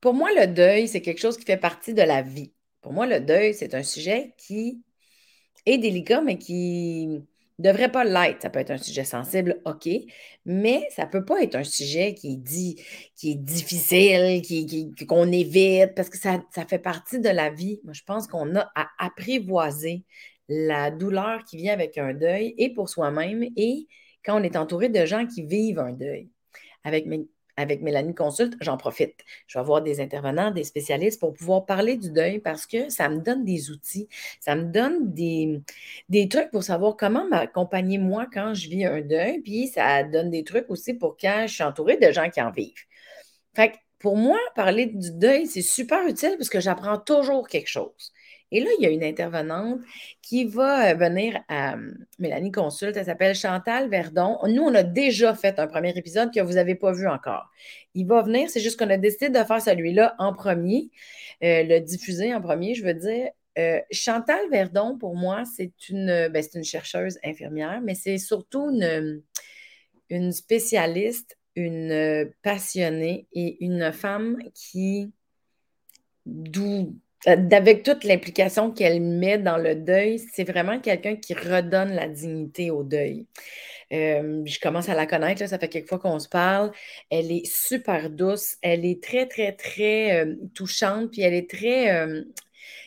pour moi, le deuil, c'est quelque chose qui fait partie de la vie. Pour moi, le deuil, c'est un sujet qui est délicat, mais qui ne devrait pas l'être. Ça peut être un sujet sensible, OK, mais ça ne peut pas être un sujet qui est, dit, qui est difficile, qui, qu'on évite, parce que ça, ça, fait partie de la vie. Moi, je pense qu'on a à apprivoiser la douleur qui vient avec un deuil, et pour soi-même, et quand on est entouré de gens qui vivent un deuil. Avec avec Mélanie Consulte, j'en profite. Je vais avoir des intervenants, des spécialistes pour pouvoir parler du deuil parce que ça me donne des outils, ça me donne des, trucs pour savoir comment m'accompagner moi quand je vis un deuil, puis ça donne des trucs aussi pour quand je suis entourée de gens qui en vivent. Fait que pour moi, parler du deuil, c'est super utile parce que j'apprends toujours quelque chose. Et là, il y a une intervenante qui va euh, venir à euh, Mélanie Consulte. Elle s'appelle Chantal Verdon. Nous, on a déjà fait un premier épisode que vous n'avez pas vu encore. Il va venir, c'est juste qu'on a décidé de faire celui-là en premier, euh, le diffuser en premier, je veux dire. Chantal Verdon, pour moi, c'est une, ben, une chercheuse infirmière, mais c'est surtout une, une spécialiste, une passionnée et une femme qui, d'où euh, avec toute l'implication qu'elle met dans le deuil, c'est vraiment quelqu'un qui redonne la dignité au deuil. Euh, je commence à la connaître, ça fait quelques fois qu'on se parle. Elle est super douce, elle est très, très, très euh, touchante, puis elle est très...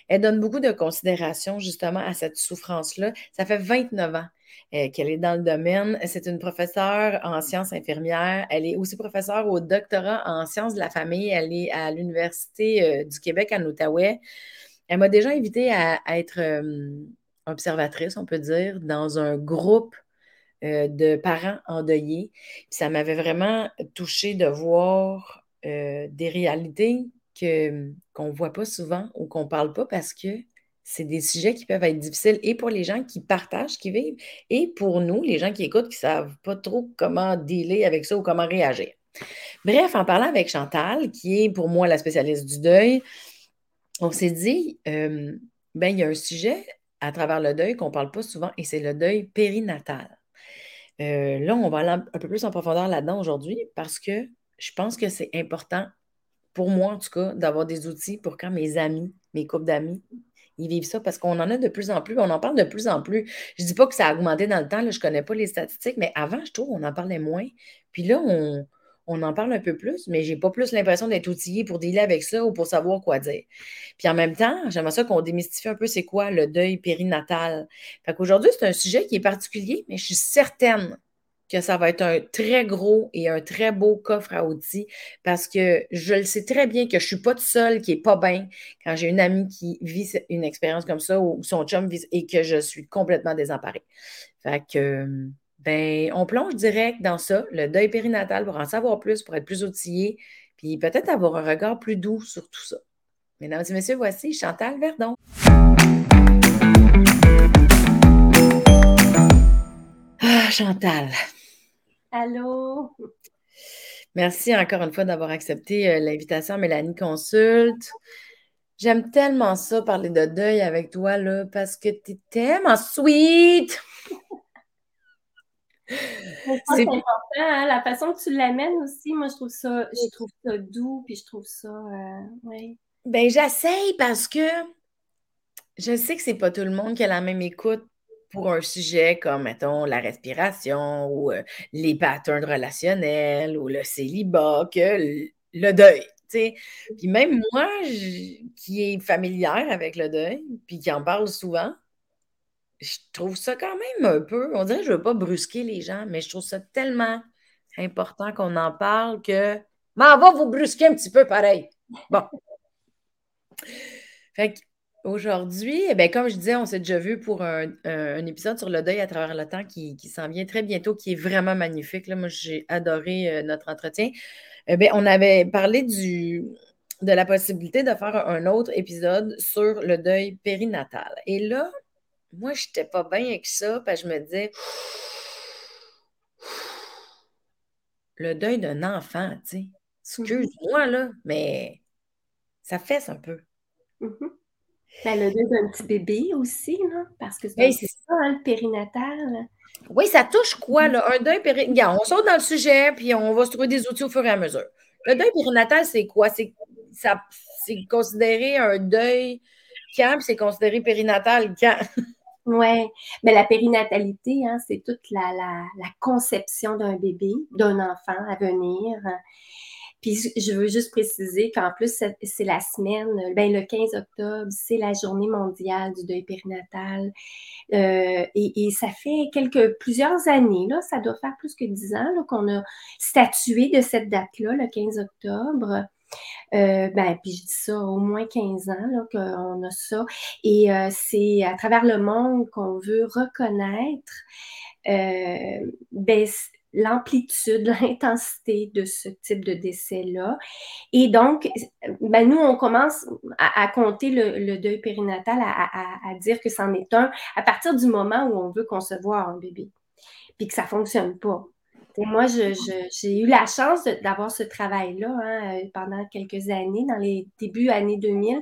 elle donne beaucoup de considération justement à cette souffrance-là. Ça fait 29 ans euh, qu'elle est dans le domaine. C'est une professeure en sciences infirmières. Elle est aussi professeure au doctorat en sciences de la famille. Elle est à l'Université euh, du Québec en Outaouais. Elle m'a déjà invitée à, être euh, observatrice, on peut dire, dans un groupe de parents endeuillés. Puis ça m'avait vraiment touchée de voir des réalités qu'on ne voit pas souvent ou qu'on ne parle pas parce que c'est des sujets qui peuvent être difficiles et pour les gens qui partagent, qui vivent, et pour nous, les gens qui écoutent, qui ne savent pas trop comment dealer avec ça ou comment réagir. Bref, en parlant avec Chantal, qui est pour moi la spécialiste du deuil, on s'est dit, euh, ben, il y a un sujet à travers le deuil qu'on ne parle pas souvent, et c'est le deuil périnatal. Euh, là, on va aller un peu plus en profondeur là-dedans aujourd'hui parce que je pense que c'est important, pour moi en tout cas, d'avoir des outils pour quand mes amis, mes couples d'amis ils vivent ça parce qu'on en a de plus en plus, on en parle de plus en plus. Je ne dis pas que ça a augmenté dans le temps, je ne connais pas les statistiques, mais avant, je trouve, on en parlait moins. Puis là, on, en parle un peu plus, mais je n'ai pas plus l'impression d'être outillé pour dealer avec ça ou pour savoir quoi dire. Puis en même temps, j'aimerais ça qu'on démystifie un peu c'est quoi le deuil périnatal. Fait qu'aujourd'hui, c'est un sujet qui est particulier, mais je suis certaine que ça va être un très gros et un très beau coffre à outils parce que je le sais très bien que je ne suis pas toute seule qui n'est pas bien quand j'ai une amie qui vit une expérience comme ça ou son chum vit et que je suis complètement désemparée. Fait que, ben, on plonge direct dans ça, le deuil périnatal, pour en savoir plus, pour être plus outillé, puis peut-être avoir un regard plus doux sur tout ça. Mesdames et messieurs, voici Chantal Verdon. Ah, Chantal. Allô? Merci encore une fois d'avoir accepté euh, l'invitation Mélanie Consulte. J'aime tellement ça, parler de deuil avec toi, là, parce que tu es tellement sweet! C'est important, hein, la façon que tu l'amènes aussi, moi je trouve ça, je trouve ça doux, puis je trouve ça, euh, oui. Ben j'essaye parce que je sais que c'est pas tout le monde qui a la même écoute pour un sujet comme, mettons, la respiration ou euh, les patterns relationnels ou le célibat que le, deuil. Puis même moi, qui est familière avec le deuil, puis qui en parle souvent, je trouve ça quand même un peu, on dirait que je ne veux pas brusquer les gens, mais je trouve ça tellement important qu'on en parle que, mais on va vous brusquer un petit peu pareil. Bon. Fait que Aujourd'hui, eh comme je disais, on s'est déjà vu pour un, épisode sur le deuil à travers le temps qui, s'en vient très bientôt, qui est vraiment magnifique. Là, moi, j'ai adoré euh, notre entretien. Eh on avait parlé du, de la possibilité de faire un autre épisode sur le deuil périnatal. Et là, moi, je n'étais pas bien avec ça, parce que je me disais, le deuil d'un enfant, tu sais. Mm-hmm. Excuse-moi, là, mais ça fesse un peu. Mm-hmm. Ben, le deuil d'un petit bébé aussi, là, parce que c'est ça, hein, le périnatal. Oui, ça touche quoi, là? Un deuil périnatal. On saute dans le sujet, puis on va se trouver des outils au fur et à mesure. Le deuil périnatal, c'est quoi? C'est considéré un deuil quand, c'est considéré périnatal quand? Oui, mais la périnatalité, hein, c'est toute la, la conception d'un bébé, d'un enfant à venir. Puis je veux juste préciser qu'en plus, c'est la semaine, ben, le 15 octobre, c'est la journée mondiale du deuil périnatal. Euh, et, ça fait quelques, plusieurs années, là, ça doit faire plus que dix ans qu'on a statué de cette date-là, le 15 octobre. Euh, ben, puis je dis ça au moins 15 ans qu'on a ça. Et euh, c'est à travers le monde qu'on veut reconnaître ben, l'amplitude, l'intensité de ce type de décès-là. Et donc, ben, nous, on commence à, compter le, deuil périnatal, à, dire que c'en est un à partir du moment où on veut concevoir un bébé, puis que ça ne fonctionne pas. Et moi, j'ai eu la chance d'avoir ce travail-là hein, pendant quelques années, dans les débuts années 2000,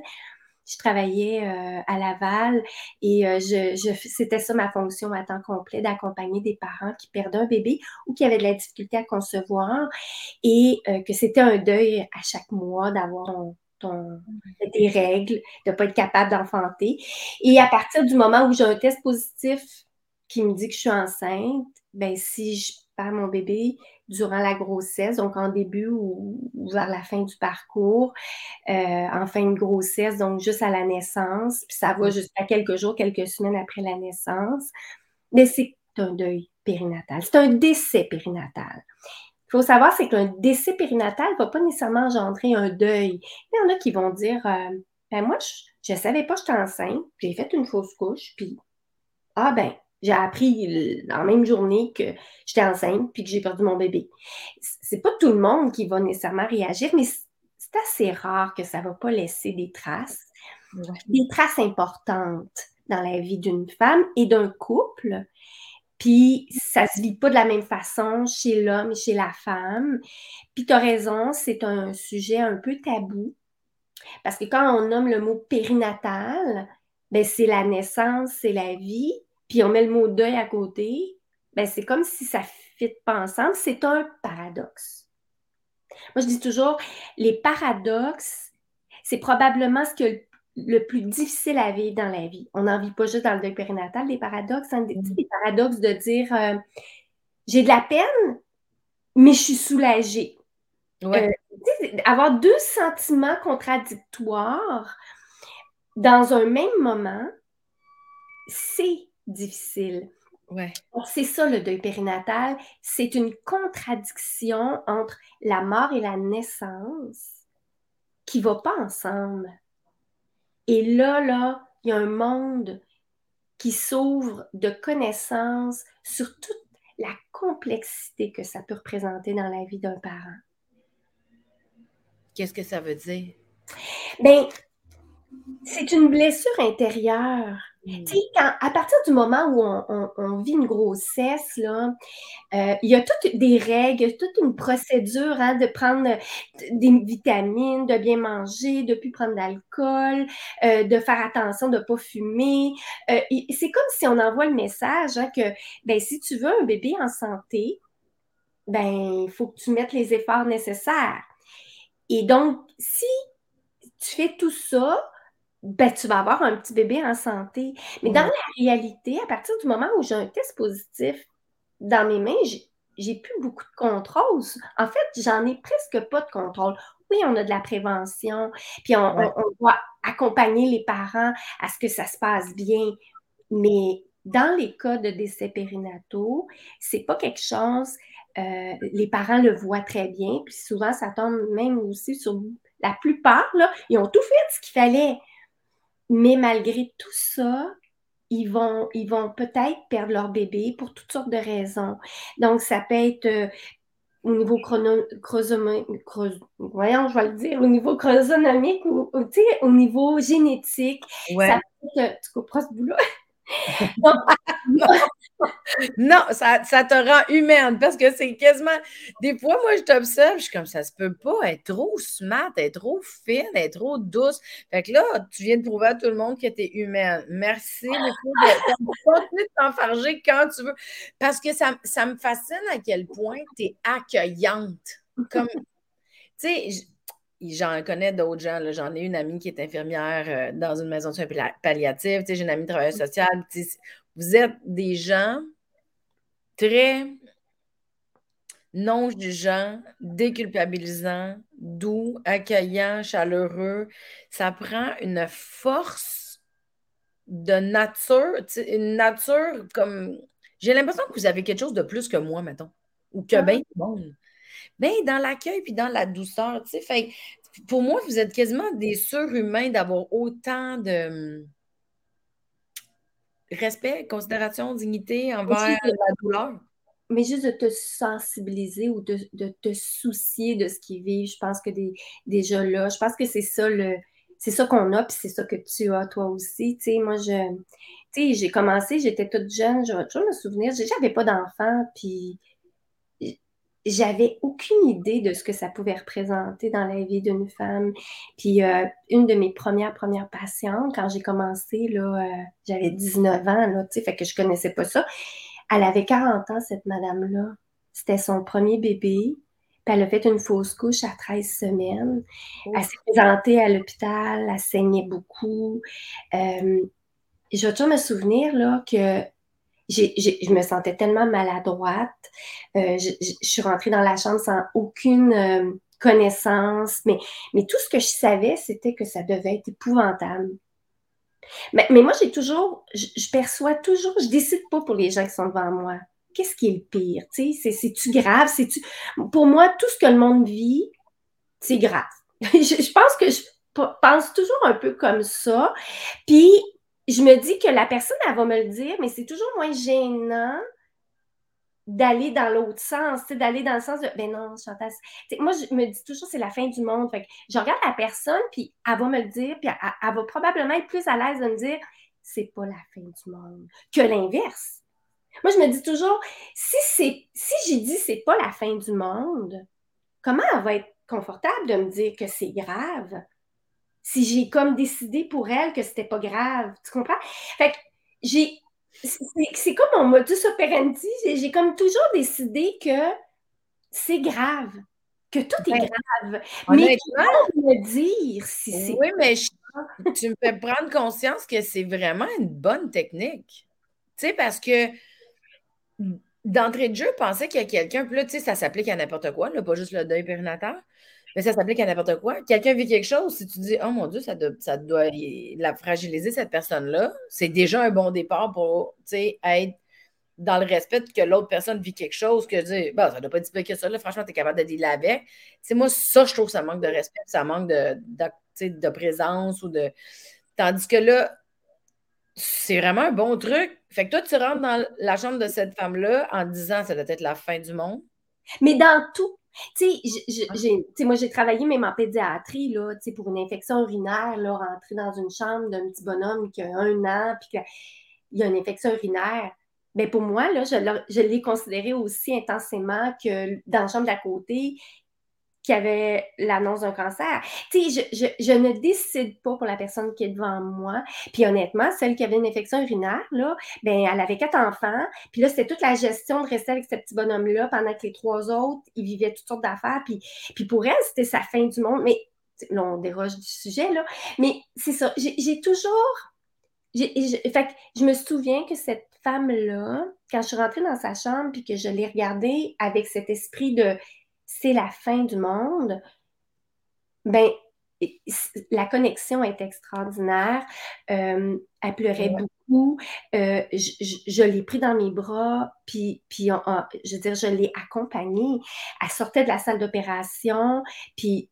je travaillais euh, à Laval et euh, je, c'était ça ma fonction à temps complet, d'accompagner des parents qui perdaient un bébé ou qui avaient de la difficulté à concevoir et euh, que c'était un deuil à chaque mois d'avoir ton, des règles, de ne pas être capable d'enfanter. Et à partir du moment où j'ai un test positif qui me dit que je suis enceinte, ben si je perds mon bébé, durant la grossesse, donc en début ou, vers la fin du parcours, euh, en fin de grossesse, donc juste à la naissance, puis ça va mm. jusqu'à quelques jours, quelques semaines après la naissance. Mais c'est un deuil périnatal, c'est un décès périnatal. Il faut savoir, c'est qu'un décès périnatal ne va pas nécessairement engendrer un deuil. Il y en a qui vont dire, euh, ben moi, je ne savais pas que j'étais enceinte, j'ai fait une fausse couche, puis ah ben, j'ai appris la même journée que j'étais enceinte puis que j'ai perdu mon bébé. C'est pas tout le monde qui va nécessairement réagir, mais c'est assez rare que ça ne va pas laisser des traces, des traces importantes dans la vie d'une femme et d'un couple. Puis ça se vit pas de la même façon chez l'homme et chez la femme. Puis tu as raison, c'est un sujet un peu tabou. Parce que quand on nomme le mot périnatal, ben c'est la naissance, c'est la vie, puis on met le mot deuil à côté, ben c'est comme si ça ne fit pas ensemble. C'est un paradoxe. Moi, je dis toujours, les paradoxes, c'est probablement ce qui est le plus difficile à vivre dans la vie. On n'en vit pas juste dans le deuil périnatal, les paradoxes, hein, des, mm. paradoxes de dire euh, j'ai de la peine, mais je suis soulagée. Euh, avoir deux sentiments contradictoires dans un même moment, c'est difficile. Ouais. C'est ça le deuil périnatal, c'est une contradiction entre la mort et la naissance qui ne va pas ensemble. Et là, là, il y a un monde qui s'ouvre de connaissances sur toute la complexité que ça peut représenter dans la vie d'un parent. Qu'est-ce que ça veut dire? Bien, c'est une blessure intérieure Mm. à partir du moment où on, vit une grossesse, euh, il y a toutes des règles, toute une procédure hein, de prendre des vitamines, de bien manger, de ne plus prendre d'alcool, euh, de faire attention de ne pas fumer. Euh, c'est comme si on envoie le message hein, que ben, si tu veux un bébé en santé, ben, il faut que tu mettes les efforts nécessaires. Et donc, si tu fais tout ça, ben, tu vas avoir un petit bébé en santé. Mais dans la réalité, à partir du moment où j'ai un test positif dans mes mains, j'ai plus beaucoup de contrôle. En fait, j'en ai presque pas de contrôle. Oui, on a de la prévention, puis on, doit accompagner les parents à ce que ça se passe bien. Mais dans les cas de décès périnataux, c'est pas quelque chose, euh, les parents le voient très bien, puis souvent ça tombe même aussi sur la plupart, là, ils ont tout fait ce qu'il fallait. Mais malgré tout ça, ils vont, ils vont peut-être perdre leur bébé pour toutes sortes de raisons. Donc, ça peut être euh, au niveau chronosomique, voyons, je vais le dire, au niveau chronosomique ou, au niveau génétique. Ça peut être, tu comprends ce bout-là? non, ça, te rend humaine parce que c'est quasiment. Des fois, moi, je t'observe, je suis comme ça se peut pas être trop smart, être trop fine, être trop douce. Fait que là, tu viens de prouver à tout le monde que tu es humaine. Merci beaucoup de continuer de t'enfarger quand tu veux. Parce que ça, ça me fascine à quel point tu es accueillante. Comme, tu sais, j'en connais d'autres gens. J'en ai une amie qui est infirmière euh, dans une maison de soins palliatifs. J'ai une amie travailleuse sociale. Vous êtes des gens très non jugeants, déculpabilisants, doux, accueillants, chaleureux. Ça prend une force de nature, une nature comme. J'ai l'impression que vous avez quelque chose de plus que moi, mettons, ou que ah. bien tout le monde. Bien, dans l'accueil puis dans la douceur, tu sais. Fait pour moi, vous êtes quasiment des surhumains d'avoir autant de respect, considération, dignité envers la douleur. Mais juste de te sensibiliser ou de, te soucier de ce qu'ils vivent, je pense que déjà là, je pense que c'est ça le. C'est ça qu'on a, puis c'est ça que tu as toi aussi. Tu sais, moi, je. Tu sais, j'ai commencé, j'étais toute jeune, je vais toujours me souvenir, j'avais pas d'enfant, puis j'avais aucune idée de ce que ça pouvait représenter dans la vie d'une femme. Puis euh, une de mes premières premières patientes, quand j'ai commencé, là, euh, j'avais 19 ans, là, tu sais, fait que je connaissais pas ça. Elle avait 40 ans, cette madame-là. C'était son premier bébé. Puis elle a fait une fausse couche à 13 semaines. Oh. Elle s'est présentée à l'hôpital, elle saignait beaucoup. Euh, je vais toujours me souvenir là, que je me sentais tellement maladroite. Euh, je, suis rentrée dans la chambre sans aucune euh, connaissance, mais, tout ce que je savais, c'était que ça devait être épouvantable. Mais, moi, j'ai toujours, je, perçois toujours, je décide pas pour les gens qui sont devant moi. Qu'est-ce qui est le pire? C'est-tu grave? C'est-tu... Pour moi, tout ce que le monde vit, c'est grave. je pense que je pense toujours un peu comme ça. Puis, je me dis que la personne, elle va me le dire, mais c'est toujours moins gênant d'aller dans l'autre sens, d'aller dans le sens de ben non, Chantal. Moi, je me dis toujours c'est la fin du monde. Fait je regarde la personne, puis elle va me le dire, puis elle, va probablement être plus à l'aise de me dire c'est pas la fin du monde que l'inverse. Moi, je me dis toujours si c'est si j'ai dit c'est pas la fin du monde, comment elle va être confortable de me dire que c'est grave? Si j'ai comme décidé pour elle que c'était pas grave. Tu comprends? Fait que j'ai. C'est comme mon modus operandi. J'ai comme toujours décidé que c'est grave, que tout est grave. Mais tu me dire si c'est. Oui, mais tu me fais prendre conscience que c'est vraiment une bonne technique. Tu sais, parce que d'entrée de jeu, penser qu'il y a quelqu'un, puis là, tu sais, ça s'applique à n'importe quoi, là, pas juste le deuil périnatal. Mais ça s'applique à n'importe quoi. Quelqu'un vit quelque chose, si tu dis Oh mon Dieu, ça doit, ça doit la fragiliser, cette personne-là, c'est déjà un bon départ pour être dans le respect que l'autre personne vit quelque chose, que dire bah, ça doit pas plus que ça, là, franchement, tu es capable de dealer avec. C'est moi, ça, je trouve que ça manque de respect, ça manque de, de, présence ou de. Tandis que là, c'est vraiment un bon truc. Fait que toi, tu rentres dans la chambre de cette femme-là en disant ça doit être la fin du monde. Mais dans tout, tu sais, moi, j'ai travaillé même en pédiatrie, là, pour une infection urinaire, là, rentrer dans une chambre d'un petit bonhomme qui a un an, puis qu'il y a une infection urinaire. mais ben, pour moi, là, je l'ai considéré aussi intensément que dans la chambre d'à côté, qui avait l'annonce d'un cancer. Tu sais, je, je, ne décide pas pour la personne qui est devant moi. Puis honnêtement, celle qui avait une infection urinaire, là, ben, elle avait quatre enfants. Puis là, c'était toute la gestion de rester avec ce petit bonhomme-là pendant que les trois autres, ils vivaient toutes sortes d'affaires. Puis, puis pour elle, c'était sa fin du monde. Mais là, on déroge du sujet, là. Mais c'est ça, j'ai toujours... fait que je me souviens que cette femme-là, quand je suis rentrée dans sa chambre puis que je l'ai regardée avec cet esprit de c'est la fin du monde, ben, la connexion est extraordinaire. Euh, elle pleurait beaucoup. Euh, je, l'ai pris dans mes bras, puis, puis je veux dire, je l'ai accompagnée. Elle sortait de la salle d'opération, puis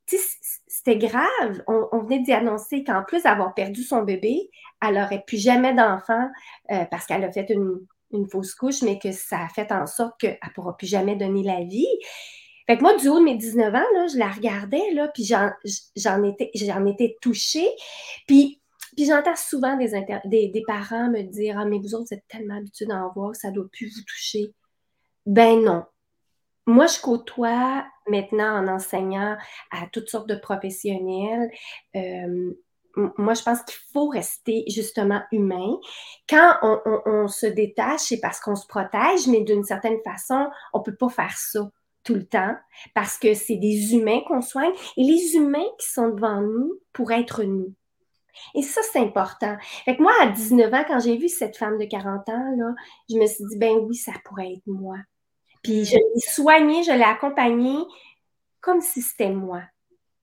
c'était grave. On, venait d'y annoncer qu'en plus d'avoir perdu son bébé, elle n'aurait plus jamais d'enfant euh, parce qu'elle a fait une, une, fausse couche, mais que ça a fait en sorte qu'elle ne pourra plus jamais donner la vie. Fait que moi, du haut de mes 19 ans, là, je la regardais, là, puis j'en étais, étais touchée. Puis, puis j'entends souvent des, des, parents me dire Ah, mais vous autres, vous êtes tellement habitués d'en voir ça ne doit plus vous toucher. Ben non. Moi, je côtoie maintenant en enseignant à toutes sortes de professionnels. Euh, moi, je pense qu'il faut rester justement humain. Quand on, on se détache, c'est parce qu'on se protège, mais d'une certaine façon, on ne peut pas faire ça tout le temps parce que c'est des humains qu'on soigne et les humains qui sont devant nous pour être nous. Et ça, c'est important. Fait que moi, à 19 ans, quand j'ai vu cette femme de 40 ans, là, je me suis dit, ben oui, ça pourrait être moi. Puis je l'ai soignée, je l'ai accompagnée comme si c'était moi.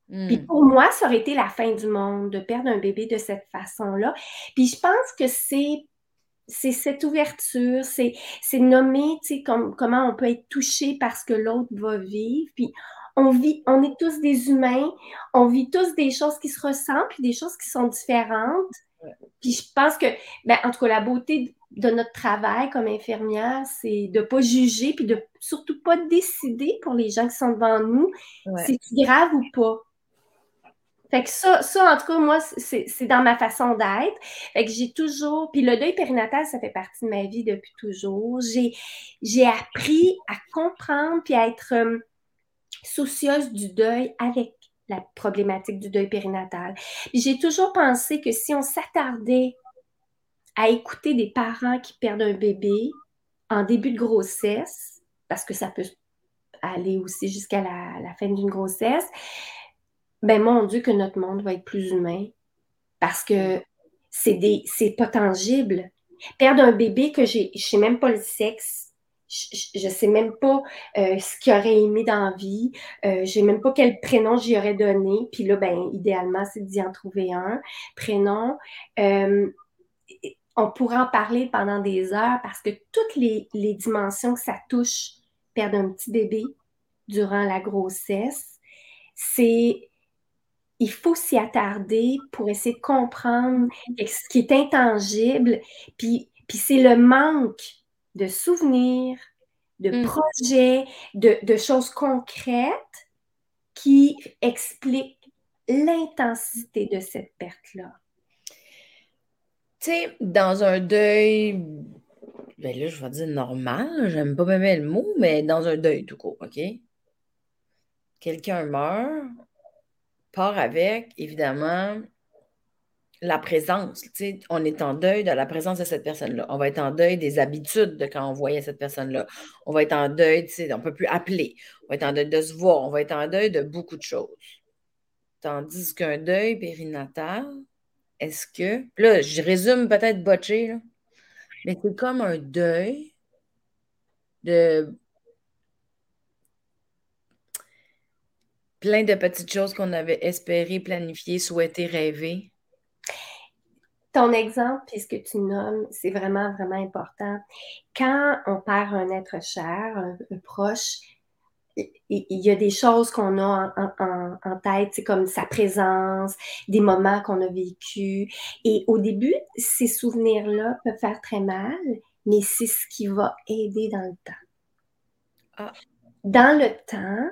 Puis hmm. pour moi, ça aurait été la fin du monde de perdre un bébé de cette façon-là. Puis je pense que c'est c'est cette ouverture, c'est, c'est nommer, tu sais, comme, comment on peut être touché parce que l'autre va vivre. Puis on vit, on est tous des humains, on vit tous des choses qui se ressemblent, puis des choses qui sont différentes. Puis je pense que, ben, en tout cas, la beauté de notre travail comme infirmière, c'est de ne pas juger, puis de surtout pas décider pour les gens qui sont devant nous si c'est grave ou pas. Fait que ça, ça, en tout cas, moi, c'est dans ma façon d'être. Fait que j'ai toujours. Puis le deuil périnatal, ça fait partie de ma vie depuis toujours. J'ai appris à comprendre puis à être euh, soucieuse du deuil avec la problématique du deuil périnatal. J'ai toujours pensé que si on s'attardait à écouter des parents qui perdent un bébé en début de grossesse, parce que ça peut aller aussi jusqu'à la fin d'une grossesse, ben mon Dieu, que notre monde va être plus humain parce que c'est des c'est pas tangible. Perdre un bébé que j'ai, je sais même pas le sexe, je, ne sais même pas euh, ce qu'il aurait aimé dans la vie, euh, je sais même pas quel prénom j'y aurais donné. Puis là, ben idéalement, c'est d'y en trouver un prénom. Euh, on pourrait en parler pendant des heures parce que toutes les, les dimensions que ça touche, perdre un petit bébé durant la grossesse, c'est il faut s'y attarder pour essayer de comprendre ce qui est intangible. Puis, puis c'est le manque de souvenirs, de mm. projets, de, choses concrètes qui explique l'intensité de cette perte-là. Tu sais, dans un deuil, ben là, je vais dire normal, j'aime pas même le mot, mais dans un deuil tout court, OK? Quelqu'un meurt, part avec, évidemment, la présence. On est en deuil de la présence de cette personne-là. On va être en deuil des habitudes de quand on voyait cette personne-là. On va être en deuil, on ne peut plus appeler. On va être en deuil de se voir. On va être en deuil de beaucoup de choses. Tandis qu'un deuil périnatal, est-ce que. Là, je résume peut-être botché, mais c'est comme un deuil de plein de petites choses qu'on avait espérées, planifiées, souhaitées, rêver. Ton exemple, puisque tu nommes, c'est vraiment, vraiment important. Quand on perd un être cher, un, proche, il y a des choses qu'on a en, tête, c'est comme sa présence, des moments qu'on a vécus. Et au début, ces souvenirs-là peuvent faire très mal, mais c'est ce qui va aider dans le temps. Ah. Dans le temps,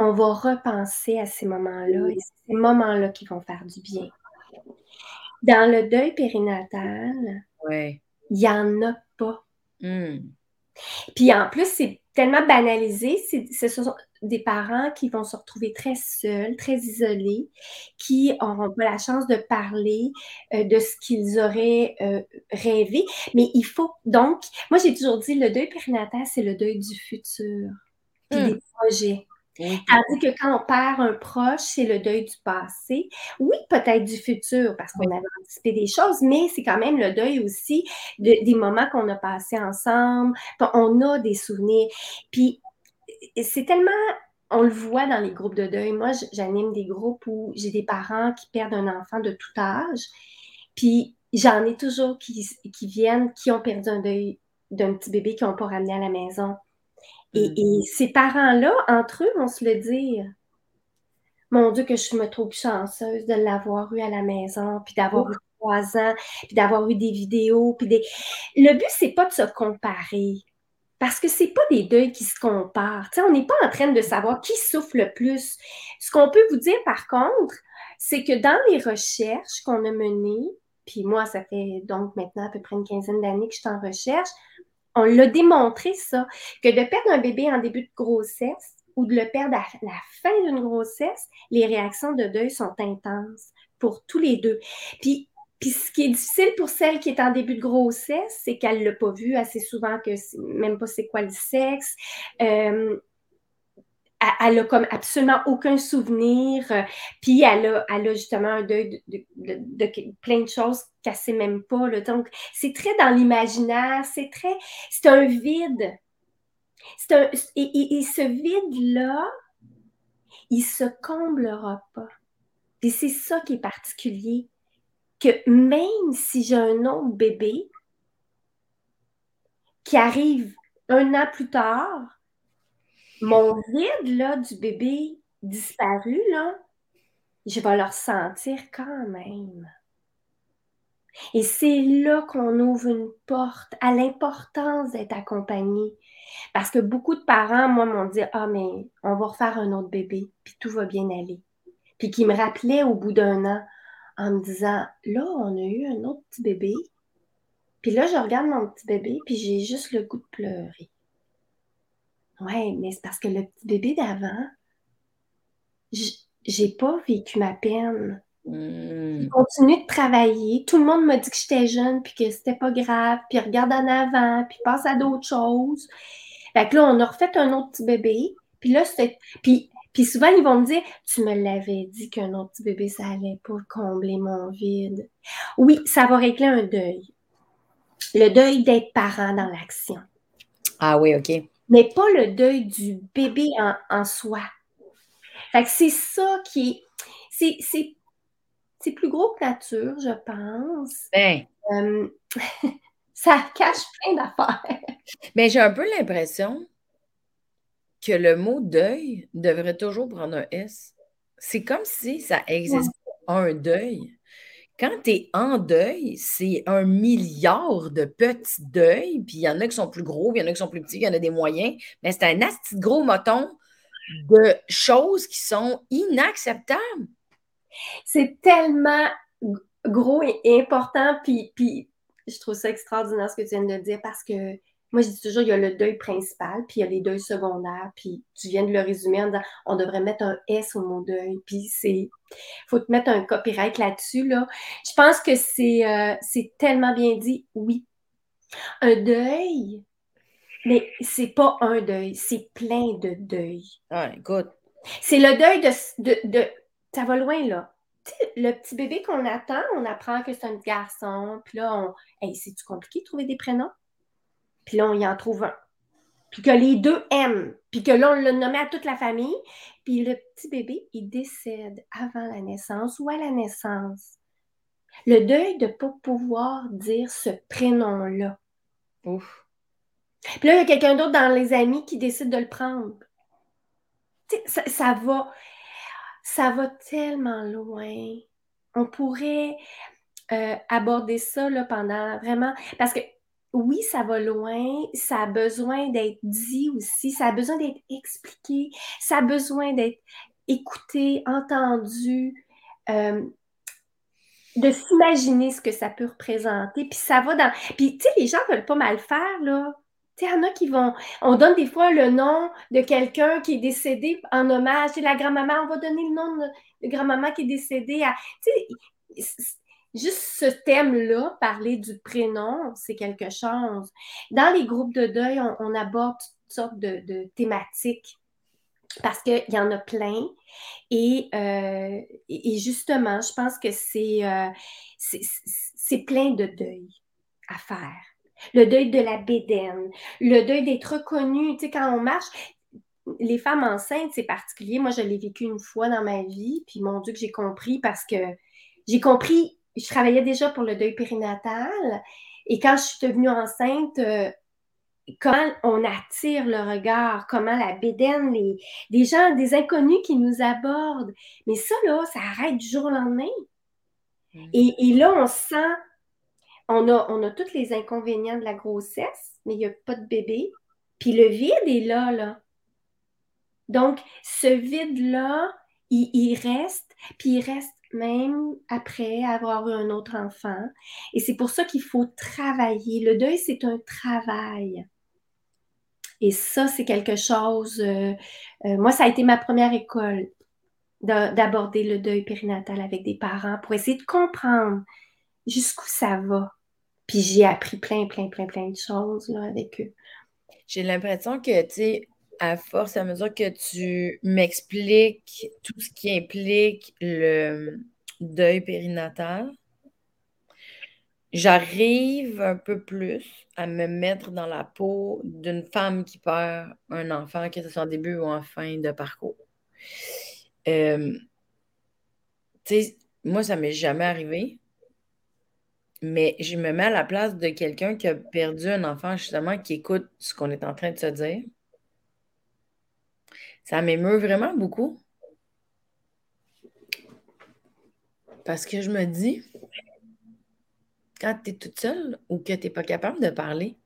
on va repenser à ces moments-là et c'est ces moments-là qui vont faire du bien. Dans le deuil périnatal, il n'y en a pas. Hmm. Puis en plus, c'est tellement banalisé, ce sont des parents qui vont se retrouver très seuls, très isolés, qui n'auront pas la chance de parler euh, de ce qu'ils auraient euh, rêvé. Mais il faut donc, moi j'ai toujours dit, le deuil périnatal, c'est le deuil du futur, hmm. des projets. Tandis que quand on perd un proche, c'est le deuil du passé. Oui, peut-être du futur, parce qu'on avait anticipé des choses, mais c'est quand même le deuil aussi des moments qu'on a passés ensemble. On a des souvenirs. Puis, c'est tellement on le voit dans les groupes de deuil. Moi, j'anime des groupes où j'ai des parents qui perdent un enfant de tout âge. Puis j'en ai toujours qui, qui, viennent, qui ont perdu un deuil d'un petit bébé qu'ils n'ont pas ramené à la maison. Et, mm. ces parents-là, entre eux, vont se le dire. Mon Dieu, que je me trouve chanceuse de l'avoir eu à la maison, puis d'avoir eu trois ans, puis d'avoir eu des vidéos, puis des. Le but, c'est pas de se comparer. Parce que c'est pas des deuils qui se comparent. on n'est pas en train de savoir qui souffre le plus. Ce qu'on peut vous dire, par contre, c'est que dans les recherches qu'on a menées, puis moi, ça fait donc maintenant à peu près une quinzaine d'années que je suis en recherche, on l'a démontré, ça, que de perdre un bébé en début de grossesse ou de le perdre à la fin d'une grossesse, les réactions de deuil sont intenses pour tous les deux. Puis, puis ce qui est difficile pour celle qui est en début de grossesse, c'est qu'elle ne l'a pas vu assez souvent, que même pas c'est quoi le sexe. Euh, elle a comme absolument aucun souvenir. Euh, puis elle a, elle a justement un deuil de, plein de choses qu'elle sait même pas. Là. Donc, c'est très dans l'imaginaire, c'est très. C'est un vide. Un, et, ce vide-là, il se comblera pas. Et c'est ça qui est particulier. Que même si j'ai un autre bébé qui arrive un an plus tard, mon vide là, du bébé disparu, là, je vais le ressentir quand même. Et c'est là qu'on ouvre une porte à l'importance d'être accompagné. Parce que beaucoup de parents, moi, m'ont dit Ah, mais on va refaire un autre bébé, puis tout va bien aller. Puis qui me rappelaient au bout d'un an en me disant Là, on a eu un autre petit bébé. Puis là, je regarde mon petit bébé, puis j'ai juste le goût de pleurer. Ouais, mais c'est parce que le petit bébé d'avant, j'ai pas vécu ma peine. Mmh. continue de travailler. Tout le monde m'a dit que j'étais jeune, puis que c'était pas grave, puis regarde en avant, puis passe à d'autres choses. Fait que là, on a refait un autre petit bébé. Puis là, puis souvent, ils vont me dire Tu me l'avais dit qu'un autre petit bébé, ça allait pas combler mon vide. Oui, ça va régler un deuil. Le deuil d'être parent dans l'action. Ah oui, OK mais pas le deuil du bébé en, soi. Fait que c'est ça qui est. C'est plus gros que nature, je pense. Ben. Euh, ça cache plein d'affaires. Mais j'ai un peu l'impression que le mot deuil devrait toujours prendre un S. C'est comme si ça existait un deuil. Quand tu es en deuil, c'est un milliard de petits deuils, puis il y en a qui sont plus gros, il y en a qui sont plus petits, il y en a des moyens, mais c'est un assez gros moton de choses qui sont inacceptables. C'est tellement gros et important, puis, puis je trouve ça extraordinaire ce que tu viens de dire parce que moi, je dis toujours, il y a le deuil principal, puis il y a les deuils secondaires, puis tu viens de le résumer en disant, on devrait mettre un S au mot deuil, puis c'est, faut te mettre un copyright là-dessus, là. Je pense que c'est, euh, c'est tellement bien dit, oui. Un deuil, mais c'est pas un deuil, c'est plein de deuils. Ah, écoute. C'est le deuil de, de, ça va loin, là. le petit bébé qu'on attend, on apprend que c'est un garçon, puis là, on, hey, c'est-tu compliqué de trouver des prénoms? Puis là, on y en trouve un. Puis que les deux aiment. Puis que là, on l'a nommé à toute la famille. Puis le petit bébé, il décède avant la naissance ou à la naissance. Le deuil de ne pas pouvoir dire ce prénom-là. Ouf. Puis là, il y a quelqu'un d'autre dans les amis qui décide de le prendre. Ça, ça, va, ça va tellement loin. On pourrait euh, aborder ça là, pendant vraiment. Parce que oui, ça va loin, ça a besoin d'être dit aussi, ça a besoin d'être expliqué, ça a besoin d'être écouté, entendu, euh, de s'imaginer ce que ça peut représenter. Puis ça va dans. Puis, tu sais, les gens veulent pas mal faire, là. Il y en a qui vont. On donne des fois le nom de quelqu'un qui est décédé en hommage. Tu la grand-maman, on va donner le nom de, grand-maman qui est décédée à. Juste ce thème-là, parler du prénom, c'est quelque chose. Dans les groupes de deuil, on, aborde toutes sortes de, thématiques parce qu'il y en a plein. Et, euh, justement, je pense que euh, c'est c'est plein de deuil à faire. Le deuil de la bédaine, le deuil d'être reconnu. Tu sais, quand on marche, les femmes enceintes, c'est particulier. Moi, je l'ai vécu une fois dans ma vie, puis mon Dieu que j'ai compris parce que j'ai compris je travaillais déjà pour le deuil périnatal. Et quand je suis devenue enceinte, euh, comment on attire le regard, comment la bédaine, les, des gens, des inconnus qui nous abordent? Mais ça, là, ça arrête du jour au lendemain. Mm. Et, là, on sent, on a, on a tous les inconvénients de la grossesse, mais il n'y a pas de bébé. Puis le vide est là, là. Donc, ce vide-là, il, il reste, puis il reste même après avoir eu un autre enfant. Et c'est pour ça qu'il faut travailler. Le deuil, c'est un travail. Et ça, c'est quelque chose. Euh, euh, moi, ça a été ma première école d'aborder le deuil périnatal avec des parents pour essayer de comprendre jusqu'où ça va. Puis j'ai appris plein, plein, plein, plein de choses avec eux. J'ai l'impression que, tu sais, à force, à mesure que tu m'expliques tout ce qui implique le deuil périnatal, j'arrive un peu plus à me mettre dans la peau d'une femme qui perd un enfant, que ce soit en début ou en fin de parcours. Euh, moi, ça m'est jamais arrivé, mais je me mets à la place de quelqu'un qui a perdu un enfant, justement, qui écoute ce qu'on est en train de se dire. Ça m'émeut vraiment beaucoup. Parce que je me dis, quand tu es toute seule ou que tu n'es pas capable de parler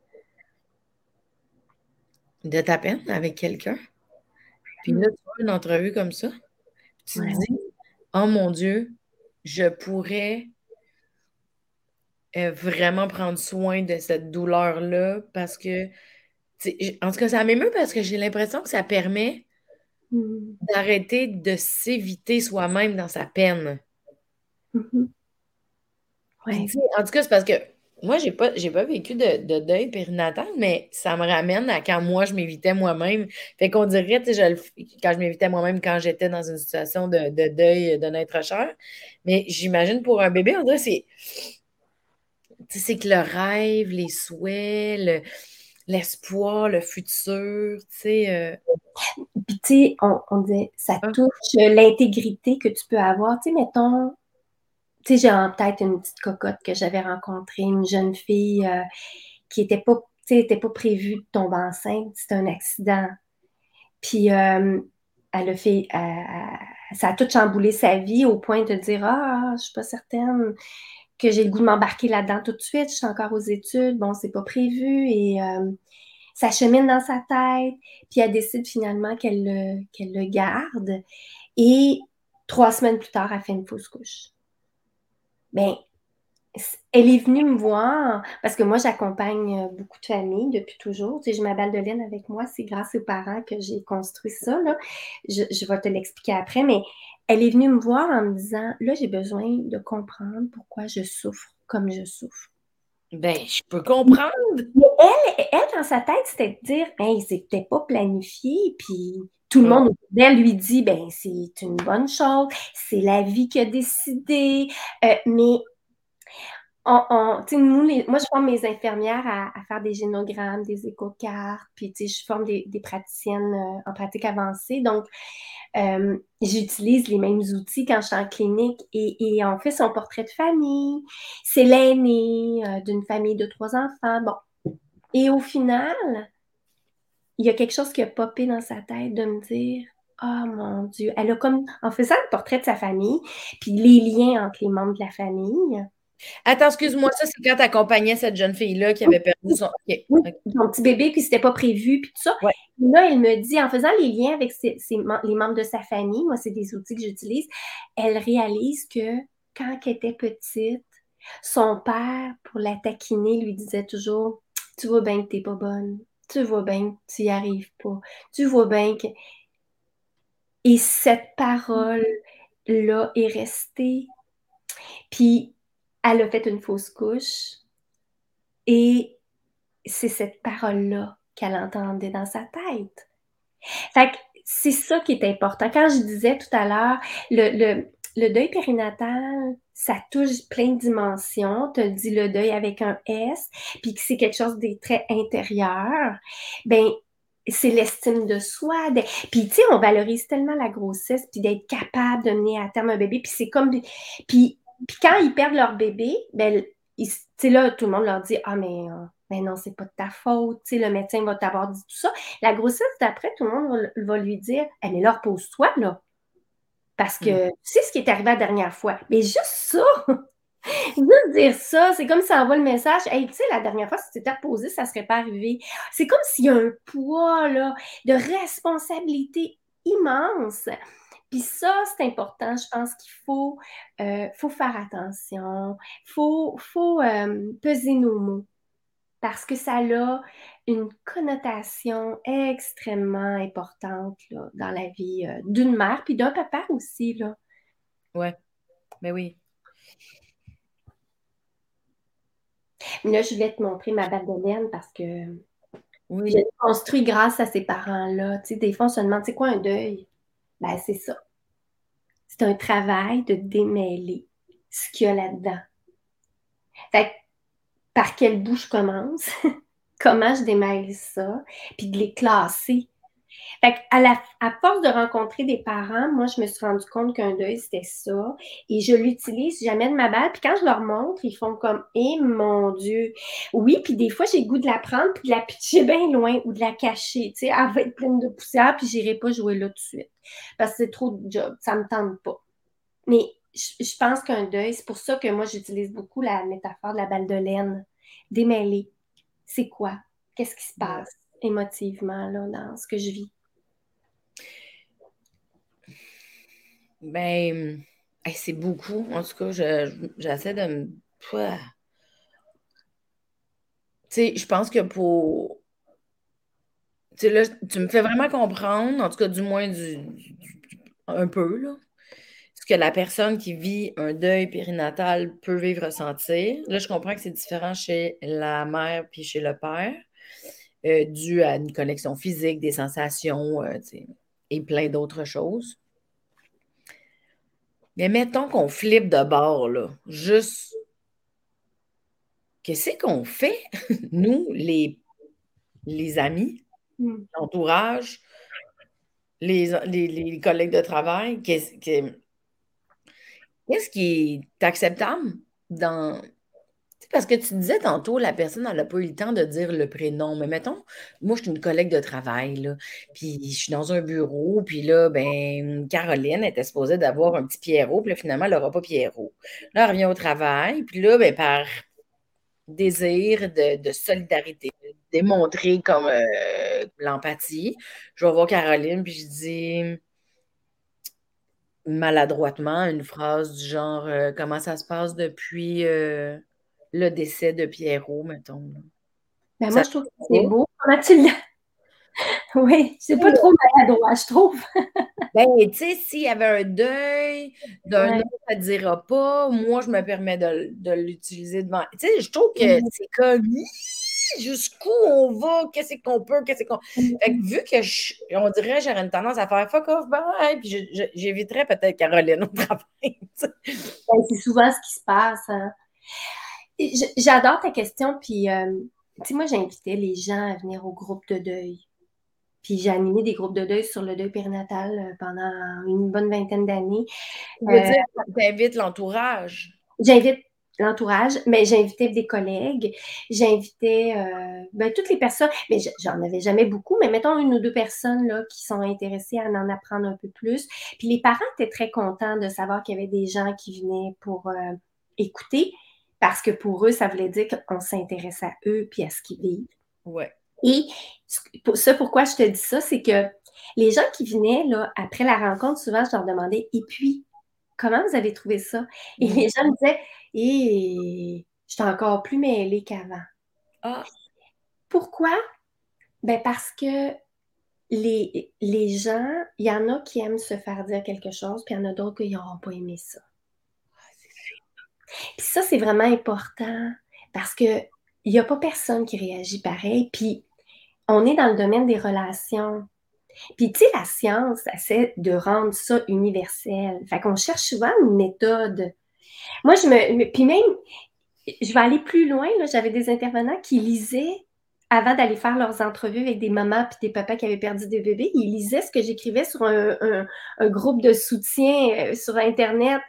de ta peine avec quelqu'un, puis là, tu vois une entrevue comme ça, tu te dis, oh mon Dieu, je pourrais euh, vraiment prendre soin de cette douleur-là parce que, en tout cas, ça m'émeut parce que j'ai l'impression que ça permet mmh. d'arrêter de s'éviter soi-même dans sa peine. Mmh en tout cas, c'est parce que moi, j'ai pas, pas vécu de, deuil périnatal, mais ça me ramène à quand moi, je m'évitais moi-même. Fait qu'on dirait, tu sais, quand je m'évitais moi-même quand j'étais dans une situation de, deuil de naître cher. Mais j'imagine pour un bébé, on dirait c'est. c'est que le rêve, les souhaits, l'espoir, le, futur, tu sais. Euh Puis, tu sais, on, on dit, ça ah. touche l'intégrité que tu peux avoir. Tu sais, mettons, tu sais, j'ai en tête une petite cocotte que j'avais rencontrée, une jeune fille euh, qui n'était pas, pas prévue de tomber enceinte. C'était un accident. Puis, euh, elle a fait, ça a tout chamboulé sa vie au point de dire Ah, je suis pas certaine que j'ai le goût de m'embarquer là-dedans tout de suite. Je suis encore aux études. Bon, c'est pas prévu. Et euh, ça chemine dans sa tête. Puis, elle décide finalement qu'elle le, garde. Et trois semaines plus tard, elle fait une fausse couche ben, elle est venue me voir parce que moi, j'accompagne euh, beaucoup de familles depuis toujours. Tu sais, j'ai ma balle de laine avec moi. C'est grâce aux parents que j'ai construit ça. Là. Je, vais te l'expliquer après, mais elle est venue me voir en me disant Là, j'ai besoin de comprendre pourquoi je souffre comme je souffre. Ben, je peux comprendre. Mais elle, elle, dans sa tête, c'était de dire Hey, c'était pas planifié, puis tout le monde elle lui dit ben c'est une bonne chose, c'est la vie qui a décidé, euh, mais nous, moi, je forme mes infirmières à, faire des génogrammes, des échocartes, puis je forme des, praticiennes euh, en pratique avancée. Donc, euh, j'utilise les mêmes outils quand je suis en clinique et, et on fait son portrait de famille. C'est l'aîné d'une famille de trois enfants. Bon. Et au final, il y a quelque chose qui a popé dans sa tête de me dire Oh mon Dieu. Elle a comme, en faisant le portrait de sa famille, puis les liens entre les membres de la famille. Attends, excuse-moi, ça, c'est quand tu accompagnais cette jeune fille-là qui avait perdu son. petit bébé, puis c'était pas prévu, puis tout ça. Là, elle me dit, en faisant les liens avec les membres de sa famille, moi, c'est des outils que j'utilise, elle réalise que quand elle était petite, son père, pour la taquiner, lui disait toujours Tu vois bien que t'es pas bonne tu vois bien que tu n'y arrives pas. Tu vois bien que. Et cette parole-là est restée. Puis, elle a fait une fausse couche. Et c'est cette parole-là qu'elle entendait dans sa tête. Fait que c'est ça qui est important. Quand je disais tout à l'heure, le, le deuil périnatal, ça touche plein de dimensions. Tu dit le deuil avec un S, puis que c'est quelque chose des très intérieur. Ben, c'est l'estime de soi. Puis, tu sais, on valorise tellement la grossesse, puis d'être capable de mener à terme un bébé. Puis c'est comme... Puis, puis quand ils perdent leur bébé, ben, tu sais, là, tout le monde leur dit « Ah, mais... Euh, mais non, c'est pas de ta faute, tu sais, le médecin va t'avoir dit tout ça. La grossesse d'après, tout le monde va, lui dire, eh, est là, repose-toi, là. Parce que mm. tu sais ce qui est arrivé la dernière fois. Mais juste ça, juste dire ça, c'est comme si ça envoie le message Hey, tu sais, la dernière fois, si tu t'étais reposé, ça ne serait pas arrivé. C'est comme s'il y a un poids là, de responsabilité immense. Puis ça, c'est important. Je pense qu'il faut, euh, faut faire attention. Il faut, faut euh, peser nos mots parce que ça a une connotation extrêmement importante dans la vie euh, d'une mère, puis d'un papa aussi. Là. Ouais, mais oui. Là, je voulais te montrer ma bague de laine parce que Oui. Je l'ai construit grâce à ces parents-là. Tu sais, des fois, on se demande, c'est quoi un deuil? Ben, c'est ça. C'est un travail de démêler ce qu'il y a là-dedans. Fait par quel bout je commence? Comment je démêle ça? Puis de les classer. Fait à, la, à force de rencontrer des parents, moi, je me suis rendu compte qu'un deuil, c'était ça. Et je l'utilise, j'amène ma balle. Puis quand je leur montre, ils font comme, eh mon Dieu. Oui, puis des fois, j'ai le goût de la prendre, puis de la pitcher bien loin ou de la cacher. Tu sais, elle va être pleine de poussière, puis j'irai pas jouer là tout de suite. Parce que c'est trop de job. Ça me tente pas. Mais je, pense qu'un deuil, c'est pour ça que moi, j'utilise beaucoup la métaphore de la balle de laine. Démêler. C'est quoi? Qu'est-ce qui se passe émotivement là, dans ce que je vis? Ben, c'est beaucoup. En tout cas, j'essaie de me. Tu sais, je pense que pour. Tu sais, là, tu me fais vraiment comprendre, en tout cas, du moins, du, un peu, là, ce que la personne qui vit un deuil périnatal peut vivre, ressentir. Là, je comprends que c'est différent chez la mère puis chez le père, euh, dû à une connexion physique, des sensations, euh, et plein d'autres choses. Mais mettons qu'on flippe de bord, là. Juste. Qu'est-ce qu'on fait, nous, les, les amis, hmm. l'entourage, les, les, collègues de travail? Qu'est-ce qui est acceptable dans, parce que tu disais tantôt, la personne, n'a pas eu le temps de dire le prénom. Mais mettons, moi, je suis une collègue de travail, là, puis je suis dans un bureau, puis là, ben, Caroline était supposée d'avoir un petit Pierrot, puis là, finalement, elle n'aura pas Pierrot. Là, elle revient au travail, puis là, ben, par désir de, solidarité, de démontrer comme euh, l'empathie, je vais voir Caroline, puis je dis maladroitement une phrase du genre euh, comment ça se passe depuis euh, le décès de Pierrot, mettons. Ben moi, je trouve que c'est beau. Comment tu l'as? oui, c'est pas trop maladroit, je trouve. ben, tu sais, s'il y avait un deuil d'un autre, ça ne dira pas. Moi, je me permets de, l'utiliser devant. Tu sais, je trouve que c'est comme jusqu'où on va, qu'est-ce qu'on peut, qu'est-ce qu'on. Mm. Fait que vu que on dirait j'aurais une tendance à faire fuck off, bye, puis j'éviterais peut-être Caroline au travail. Ben, c'est souvent ce qui se passe. Hein. J'adore ta question, puis euh, tu sais, moi, j'invitais les gens à venir au groupe de deuil. Puis j'ai animé des groupes de deuil sur le deuil périnatal euh, pendant une bonne vingtaine d'années. Tu veux dire, euh, l'entourage? J'invite l'entourage, mais j'invitais des collègues, j'invitais ben, toutes les personnes, mais j'en avais jamais beaucoup, mais mettons une ou deux personnes là, qui sont intéressées à en apprendre un peu plus. Puis les parents étaient très contents de savoir qu'il y avait des gens qui venaient pour écouter parce que pour eux, ça voulait dire qu'on s'intéresse à eux puis à ce qu'ils vivent. Ouais. Et ça, pourquoi je te dis ça, c'est que les gens qui venaient là, après la rencontre, souvent, je leur demandais Et puis, comment vous avez trouvé ça Et les gens me disaient Et je suis encore plus mêlée qu'avant. Ah. Pourquoi? Ben Parce que les, les gens, il y en a qui aiment se faire dire quelque chose, puis il y en a d'autres qui n'auront pas aimé ça. Puis ça, c'est vraiment important parce qu'il n'y a pas personne qui réagit pareil. Puis on est dans le domaine des relations. Puis, tu sais, la science essaie de rendre ça universel. Fait qu'on cherche souvent une méthode. Moi, je me. Puis même, je vais aller plus loin. J'avais des intervenants qui lisaient avant d'aller faire leurs entrevues avec des mamans puis des papas qui avaient perdu des bébés. Ils lisaient ce que j'écrivais sur un, un, groupe de soutien euh, sur Internet.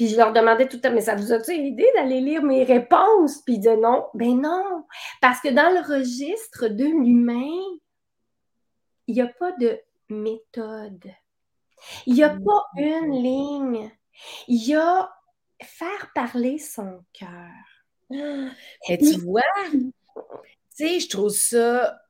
Puis je leur demandais tout le temps, mais ça vous a-tu aidé d'aller lire mes réponses? Puis ils disaient non. Ben non, parce que dans le registre de l'humain, il n'y a pas de méthode. Il n'y a mm. pas une ligne. Il y a faire parler son cœur. Et tu vois, tu sais, je trouve ça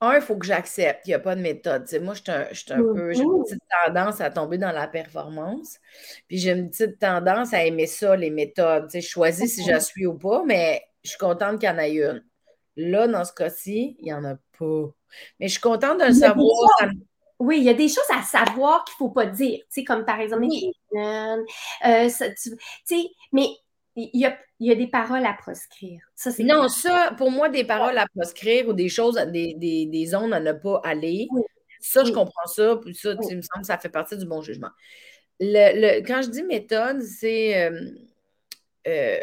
un, il faut que j'accepte qu'il n'y a pas de méthode. moi, suis un, peu, j'ai une mm-hmm. petite tendance à tomber dans la performance. Puis j'ai une petite tendance à aimer ça, les méthodes. je choisis si je suis ou pas, mais je suis contente qu'il y en ait une. Là, dans ce cas-ci, il n'y en a pas. Mais je suis contente de le savoir. Oui, il y a des choses à savoir qu'il ne faut pas dire. Comme par exemple, euh, tu sais, mais il y, a, il y a des paroles à proscrire. Ça, non, ça, pour moi, des paroles à proscrire ou des choses, des, des, des zones à ne pas aller, ça, je comprends ça. Puis ça, il me semble que ça fait partie du bon jugement. Le, quand je dis méthode, c'est. Euh, euh,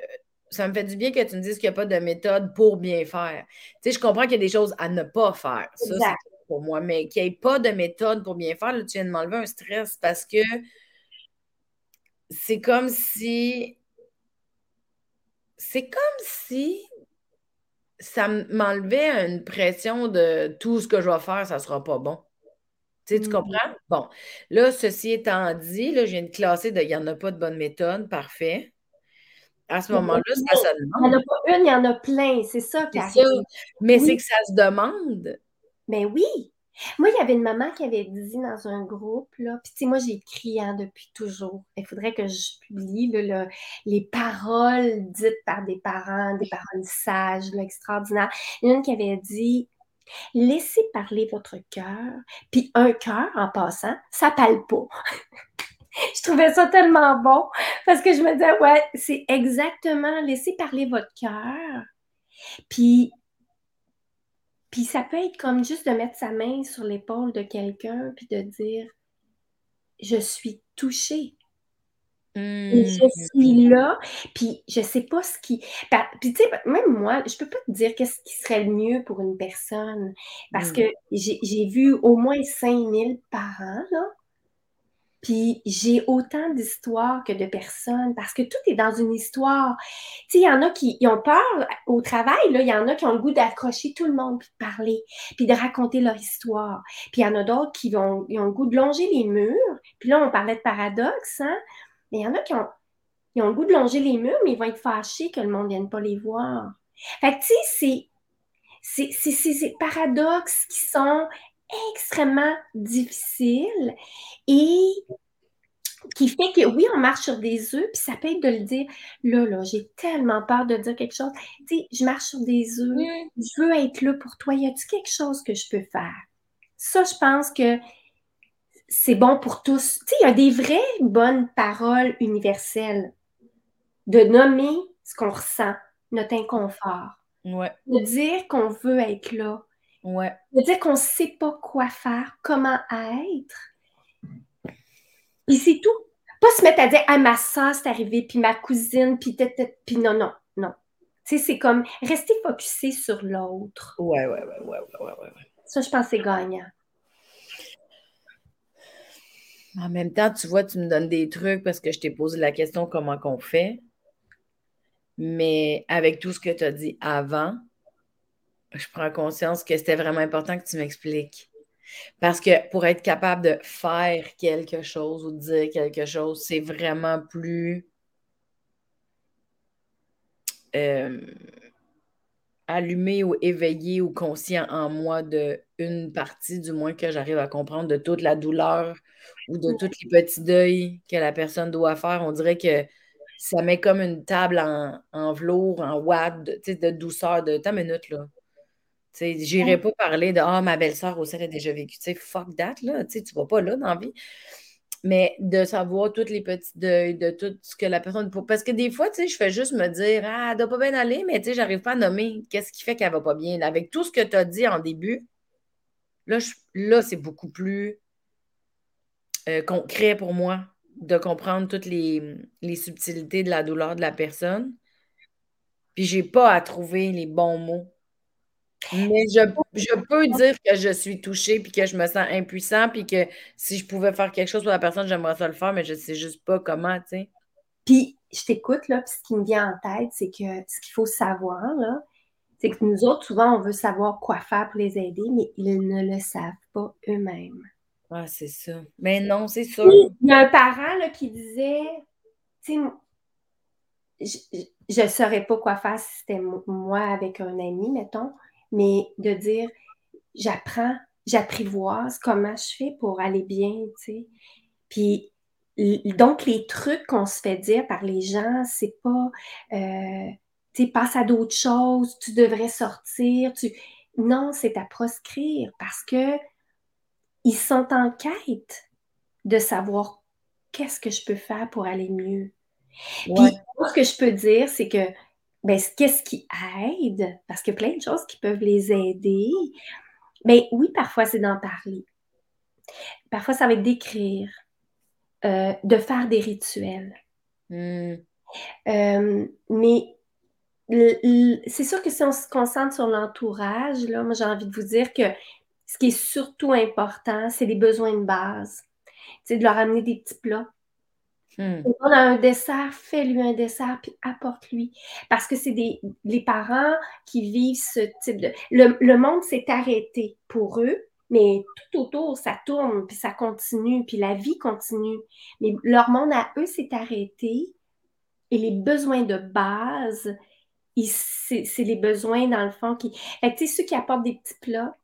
ça me fait du bien que tu me dises qu'il n'y a pas de méthode pour bien faire. Tu sais, je comprends qu'il y a des choses à ne pas faire. Ça, c'est pour moi. Mais qu'il n'y ait pas de méthode pour bien faire, là, tu viens de m'enlever un stress parce que c'est comme si. C'est comme si ça m'enlevait une pression de tout ce que je vais faire, ça ne sera pas bon. Tu, sais, tu mmh. comprends? Bon. Là, ceci étant dit, là, je viens de classer de il n'y en a pas de bonne méthode, parfait. À ce moment-là, ça se demande. Il n'y en a pas une, il y en a plein. C'est ça. Mais c'est que ça se demande. Mais ben oui. Moi, il y avait une maman qui avait dit dans un groupe, là, puis tu sais, moi, j'ai écrit hein, depuis toujours. Il faudrait que je publie les paroles dites par des parents, des paroles sages, extraordinaires. Il y en a une qui avait dit Laissez parler votre cœur, puis un cœur, en passant, ça parle pas. je trouvais ça tellement bon parce que je me disais, ouais, c'est exactement laisser parler votre cœur. Puis puis ça peut être comme juste de mettre sa main sur l'épaule de quelqu'un puis de dire Je suis touchée. je mmh. suis là, puis je sais pas ce qui. Puis tu sais, même moi, je peux pas te dire qu'est-ce qui serait le mieux pour une personne. Parce mmh. que j'ai vu au moins 5000 parents, là, puis j'ai autant d'histoires que de personnes parce que tout est dans une histoire. Tu sais, il y en a qui ont peur au travail, il y en a qui ont le goût d'accrocher tout le monde puis de parler, puis de raconter leur histoire. Puis il y en a d'autres qui ont le goût de longer les murs. Puis là, on parlait de paradoxe, hein? Mais il y en a qui ont, le goût de longer les murs, mais ils vont être fâchés que le monde ne vienne pas les voir. Fait que tu sais, c'est ces paradoxes qui sont extrêmement difficile et qui fait que oui, on marche sur des œufs, puis ça peut être de le dire, là, là, j'ai tellement peur de dire quelque chose. Tu sais, je marche sur des œufs, je veux être là pour toi. Y a-t-il quelque chose que je peux faire? Ça, je pense que c'est bon pour tous. Tu sais, il y a des vraies bonnes paroles universelles de nommer ce qu'on ressent, notre inconfort. Ouais. De dire qu'on veut être là, Ouais. dire qu'on ne sait pas quoi faire, comment être. Et c'est tout. Pas se mettre à dire Ah, ma soeur, c'est arrivé, puis ma cousine, puis puis non, non, non. Tu sais, c'est comme rester focusé sur l'autre. Ouais, ouais, ouais, ouais, ouais, ouais, Ça, je pense c'est gagnant. En même temps, tu vois, tu me donnes des trucs parce que je t'ai posé la question comment qu'on fait. Mais avec tout ce que tu as dit avant, je prends conscience que c'était vraiment important que tu m'expliques. Parce que pour être capable de faire quelque chose ou de dire quelque chose, c'est vraiment plus euh, allumé ou éveillé ou conscient en moi de une partie, du moins que j'arrive à comprendre, de toute la douleur ou de tous les petits deuils que la personne doit faire. On dirait que ça met comme une table en, velours, en watt, de, de douceur, de ta minute, là. J'irai pas parler de Ah, ma belle-sœur aussi, elle a déjà vécu. sais fuck that, là. Tu ne vas pas là dans la vie. Mais de savoir tous les petits deuils, de tout ce que la personne. Parce que des fois, tu sais, je fais juste me dire Ah, elle doit pas bien aller, mais tu sais, j'arrive pas à nommer qu'est-ce qui fait qu'elle va pas bien. Avec tout ce que tu as dit en début, là, là c'est beaucoup plus euh, concret pour moi de comprendre toutes les, les subtilités de la douleur de la personne. Puis j'ai pas à trouver les bons mots mais je, peux dire que je suis touchée puis que je me sens impuissant puis que si je pouvais faire quelque chose pour la personne, j'aimerais ça le faire, mais je ne sais juste pas comment, tu sais. Puis je t'écoute, là, puis ce qui me vient en tête, c'est que ce qu'il faut savoir, là, c'est que nous autres, souvent, on veut savoir quoi faire pour les aider, mais ils ne le savent pas eux-mêmes. Ah, c'est ça. Mais non, c'est ça. Il y a un parent là, qui disait, tu sais, je ne saurais pas quoi faire si c'était moi avec un ami, mettons mais de dire j'apprends, j'apprivoise comment je fais pour aller bien, tu sais. Puis donc, les trucs qu'on se fait dire par les gens, c'est pas, euh, tu sais, passe à d'autres choses, tu devrais sortir, tu... Non, c'est à proscrire parce que ils sont en quête de savoir qu'est-ce que je peux faire pour aller mieux. Puis, ce que je peux dire, c'est que ben, qu'est-ce qui aide? Parce qu'il y a plein de choses qui peuvent les aider. Mais ben, oui, parfois, c'est d'en parler. Parfois, ça va être d'écrire, euh, de faire des rituels. Hmm. Euh, mais c'est sûr que si on se concentre sur l'entourage, là, moi j'ai envie de vous dire que ce qui est surtout important, c'est les besoins de base. C'est de leur amener des petits plats. Hmm. On a un dessert, fais-lui un dessert, puis apporte-lui. Parce que c'est des les parents qui vivent ce type de. Le, monde s'est arrêté pour eux, mais tout autour, ça tourne, puis ça continue, puis la vie continue. Mais leur monde à eux s'est arrêté et les besoins de base, c'est les besoins, dans le fond, qui. Tu sais, ceux qui apportent des petits plats,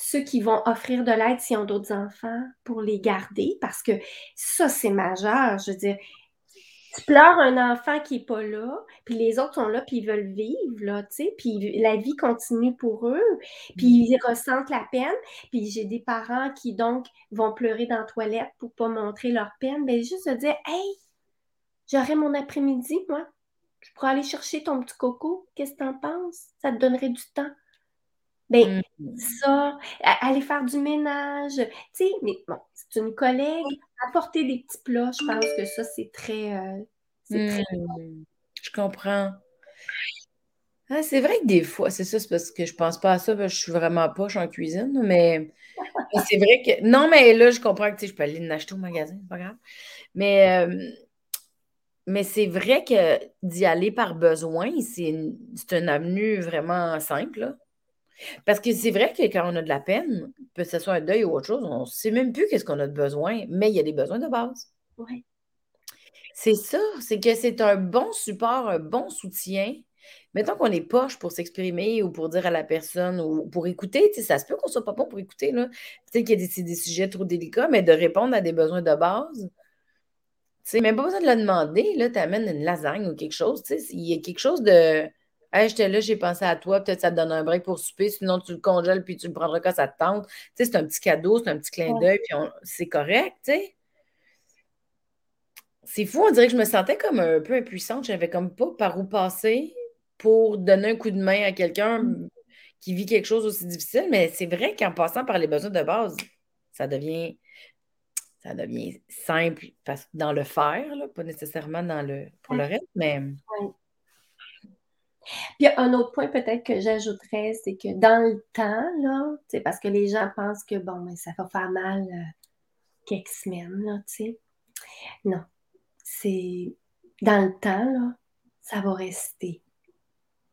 ceux qui vont offrir de l'aide s'ils ont d'autres enfants pour les garder, parce que ça, c'est majeur. Je veux dire, tu pleures un enfant qui n'est pas là, puis les autres sont là, puis ils veulent vivre, là, tu sais, puis la vie continue pour eux, puis mm. ils ressentent la peine, puis j'ai des parents qui, donc, vont pleurer dans la toilette pour pas montrer leur peine, mais juste se dire, hey, j'aurai mon après-midi, moi, je pourrais aller chercher ton petit coco, qu'est-ce que tu en penses? Ça te donnerait du temps. Ben, mm. ça, aller faire du ménage, tu sais, mais bon, c'est une collègue, apporter des petits plats, je pense que ça, c'est très. Euh, mm. Je comprends. Ah, c'est vrai que des fois, c'est ça, c'est parce que je pense pas à ça, parce que je suis vraiment poche en cuisine, mais c'est vrai que. Non, mais là, je comprends que je peux aller l'acheter au magasin, c'est pas grave. Mais. Euh, mais c'est vrai que d'y aller par besoin, c'est une, une avenue vraiment simple. Là. Parce que c'est vrai que quand on a de la peine, que ce soit un deuil ou autre chose, on ne sait même plus qu'est-ce qu'on a de besoin, mais il y a des besoins de base. Oui. C'est ça, c'est que c'est un bon support, un bon soutien. Mettons qu'on est poche pour s'exprimer ou pour dire à la personne ou pour écouter, ça se peut qu'on soit pas bon pour écouter. Peut-être qu'il y a des, des, sujets trop délicats, mais de répondre à des besoins de base. Tu même pas besoin de le demander, là, tu amènes une lasagne ou quelque chose. Il y a quelque chose de Hey, j'étais là, j'ai pensé à toi, peut-être ça te donne un break pour souper, sinon tu le congèles puis tu le prendras quand ça te tente. Tu sais, c'est un petit cadeau, c'est un petit clin d'œil, puis c'est correct, tu sais. C'est fou, on dirait que je me sentais comme un peu impuissante. J'avais comme pas par où passer pour donner un coup de main à quelqu'un mm. qui vit quelque chose aussi difficile, mais c'est vrai qu'en passant par les besoins de base, ça devient ça devient simple dans le faire, là, pas nécessairement dans le pour le reste, mais. Puis un autre point peut-être que j'ajouterais, c'est que dans le temps, là, parce que les gens pensent que bon, mais ça va faire mal euh, quelques semaines, là, tu sais. Non. C'est dans le temps, là, ça va rester.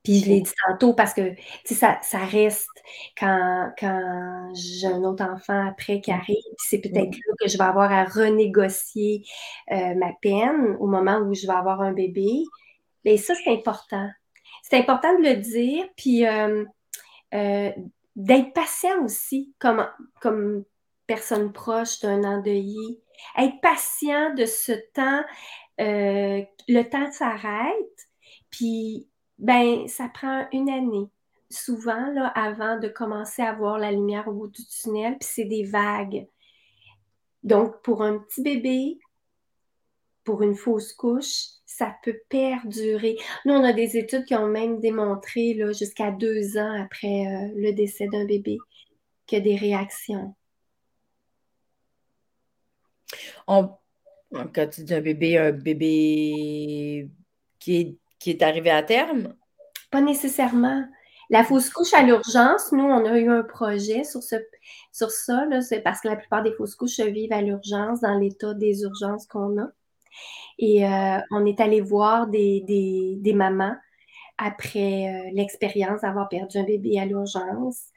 Puis je l'ai dit tantôt parce que ça, ça reste quand, quand j'ai un autre enfant après qui arrive, c'est peut-être là que je vais avoir à renégocier euh, ma peine au moment où je vais avoir un bébé. Mais ça, c'est important c'est important de le dire, puis euh, euh, d'être patient aussi comme, comme personne proche d'un endeuillé. Être patient de ce temps, euh, le temps s'arrête, puis ben ça prend une année souvent là, avant de commencer à voir la lumière au bout du tunnel, puis c'est des vagues. Donc, pour un petit bébé, pour une fausse couche, ça peut perdurer. Nous, on a des études qui ont même démontré jusqu'à deux ans après euh, le décès d'un bébé qu'il y a des réactions. On, quand tu dis un bébé, un bébé qui est, qui est arrivé à terme? Pas nécessairement. La fausse couche à l'urgence, nous, on a eu un projet sur, ce, sur ça. C'est parce que la plupart des fausses couches vivent à l'urgence dans l'état des urgences qu'on a. Et euh, on est allé voir des, des, mamans après euh, l'expérience d'avoir perdu un bébé à l'urgence.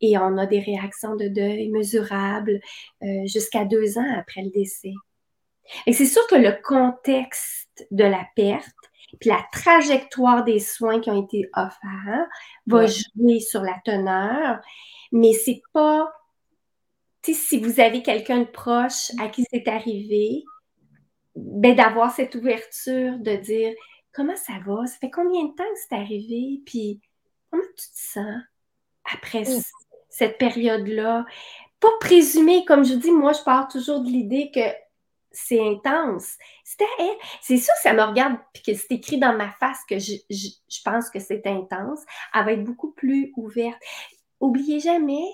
Et on a des réactions de deuil mesurables euh, jusqu'à deux ans après le décès. Et c'est sûr que le contexte de la perte, puis la trajectoire des soins qui ont été offerts va jouer sur la teneur, mais c'est pas, si vous avez quelqu'un de proche à qui c'est arrivé, ben, d'avoir cette ouverture de dire comment ça va, ça fait combien de temps que c'est arrivé, puis comment tu te sens après mm. cette période-là? Pas présumer, comme je dis, moi je pars toujours de l'idée que c'est intense. C'est sûr que ça me regarde puis que c'est écrit dans ma face que je, pense que c'est intense. Elle va être beaucoup plus ouverte. Oubliez jamais,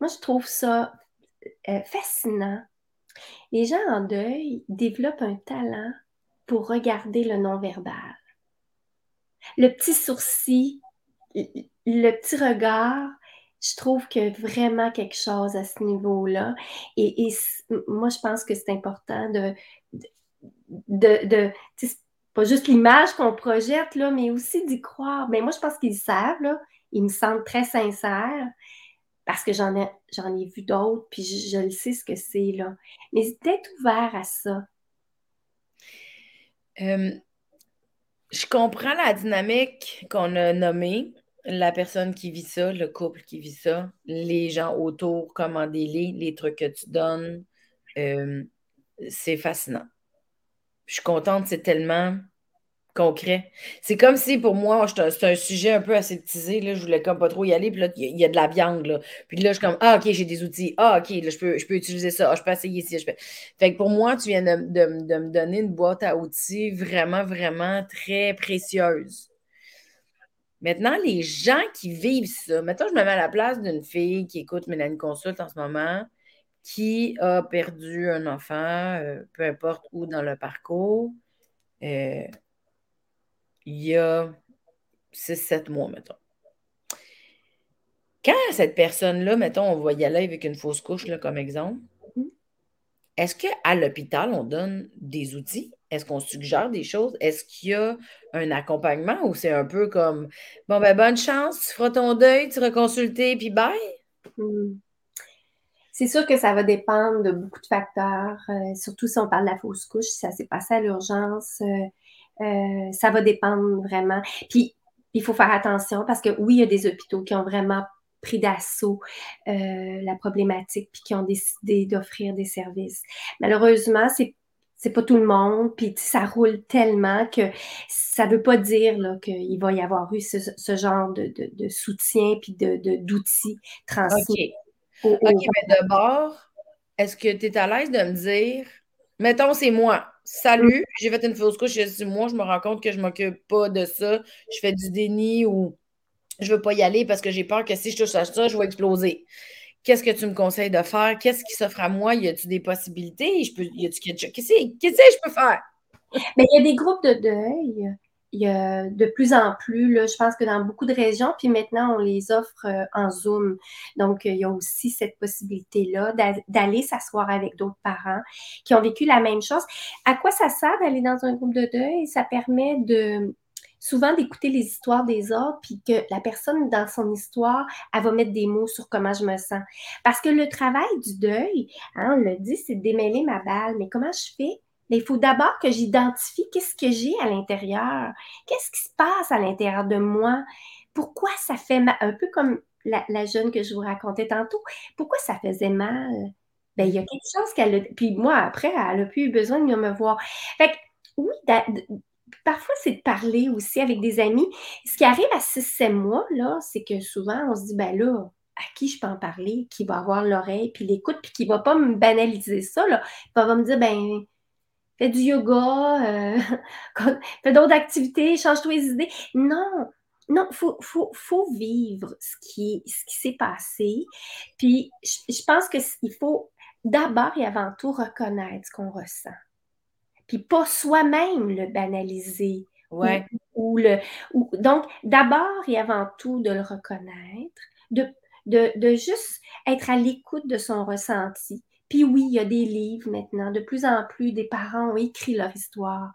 moi je trouve ça euh, fascinant. Les gens en deuil développent un talent pour regarder le non-verbal. Le petit sourcil, le petit regard, je trouve a vraiment quelque chose à ce niveau-là. Et, moi, je pense que c'est important de, de, pas juste l'image qu'on projette, là, mais aussi d'y croire. Mais moi, je pense qu'ils savent, là, ils me semblent très sincères parce que j'en ai, j'en ai vu d'autres, puis je, le sais ce que c'est, là. Mais d'être ouvert à ça. Je comprends la dynamique qu'on a nommée la personne qui vit ça, le couple qui vit ça, les gens autour, comment des les trucs que tu donnes. C'est fascinant. Je suis contente, c'est tellement concret. C'est comme si pour moi, c'est un sujet un peu aseptisé. Là, je voulais comme pas trop y aller. Puis là, il y, a de la viande. Là. Puis là, je suis comme Ah, OK, j'ai des outils. Ah, OK, là, je peux, je peux utiliser ça. Ah, je peux essayer ici. Je peux... Fait que pour moi, tu viens de, me donner une boîte à outils vraiment, vraiment très précieuse. Maintenant, les gens qui vivent ça, maintenant, je me mets à la place d'une fille qui écoute Mélanie Consulte en ce moment, qui a perdu un enfant, euh, peu importe où dans le parcours, euh, il y a 6-7 mois, mettons. Quand cette personne-là, mettons, on va y aller avec une fausse couche, là, comme exemple, mm-hmm. est-ce qu'à l'hôpital, on donne des outils? Est-ce qu'on suggère des choses? Est-ce qu'il y a un accompagnement ou c'est un peu comme bon ben bonne chance, tu feras ton deuil, tu seras consulté, puis bye? Hmm. C'est sûr que ça va dépendre de beaucoup de facteurs, euh, surtout si on parle de la fausse couche, si ça s'est passé à l'urgence, euh, euh, ça va dépendre vraiment. Puis il faut faire attention parce que oui, il y a des hôpitaux qui ont vraiment pris d'assaut la problématique puis qui ont décidé d'offrir des services. Malheureusement, c'est c'est pas tout le monde, puis ça roule tellement que ça veut pas dire qu'il va y avoir eu ce, genre de, soutien puis d'outils de, transmis. OK, mais d'abord, est-ce que tu es à l'aise de me dire, mettons, c'est moi. Salut, j'ai fait une fausse couche, il moi, je me rends compte que je m'occupe pas de ça, je fais du déni ou je veux pas y aller parce que j'ai peur que si je touche à ça, je vais exploser. Qu'est-ce que tu me conseilles de faire? Qu'est-ce qui s'offre à moi? Y a-t-il des possibilités? Je peux, y a-t-il quelque chose? Qu'est-ce que je peux faire? Mais il y a des groupes de deuil. Il y a de plus en plus, là, je pense que dans beaucoup de régions, puis maintenant, on les offre euh, en Zoom. Donc, il y a aussi cette possibilité-là d'aller s'asseoir avec d'autres parents qui ont vécu la même chose. À quoi ça sert d'aller dans un groupe de deuil? Ça permet de, souvent d'écouter les histoires des autres, puis que la personne dans son histoire, elle va mettre des mots sur comment je me sens. Parce que le travail du deuil, hein, on l'a dit, c'est de démêler ma balle. Mais comment je fais? Il faut d'abord que j'identifie qu'est-ce que j'ai à l'intérieur. Qu'est-ce qui se passe à l'intérieur de moi? Pourquoi ça fait mal? Un peu comme la, jeune que je vous racontais tantôt. Pourquoi ça faisait mal? Ben, il y a quelque chose qu'elle a. Puis moi, après, elle n'a plus eu besoin de me voir. Fait que, oui, parfois, c'est de parler aussi avec des amis. Ce qui arrive à 6-7 mois, c'est que souvent, on se dit, ben là, à qui je peux en parler, qui va avoir l'oreille, puis l'écoute, puis qui ne va pas me banaliser ça, là. Il va me dire, ben, fais du yoga, euh, fais d'autres activités, change-toi les idées. Non, non, il faut, faut, vivre ce qui, ce qui s'est passé. Puis, je, je pense qu'il faut d'abord et avant tout reconnaître ce qu'on ressent puis pas soi-même le banaliser. Ouais. Ou, le, donc, d'abord et avant tout, de le reconnaître, de, de, juste être à l'écoute de son ressenti. Puis oui, il y a des livres maintenant. De plus en plus, des parents ont écrit leur histoire.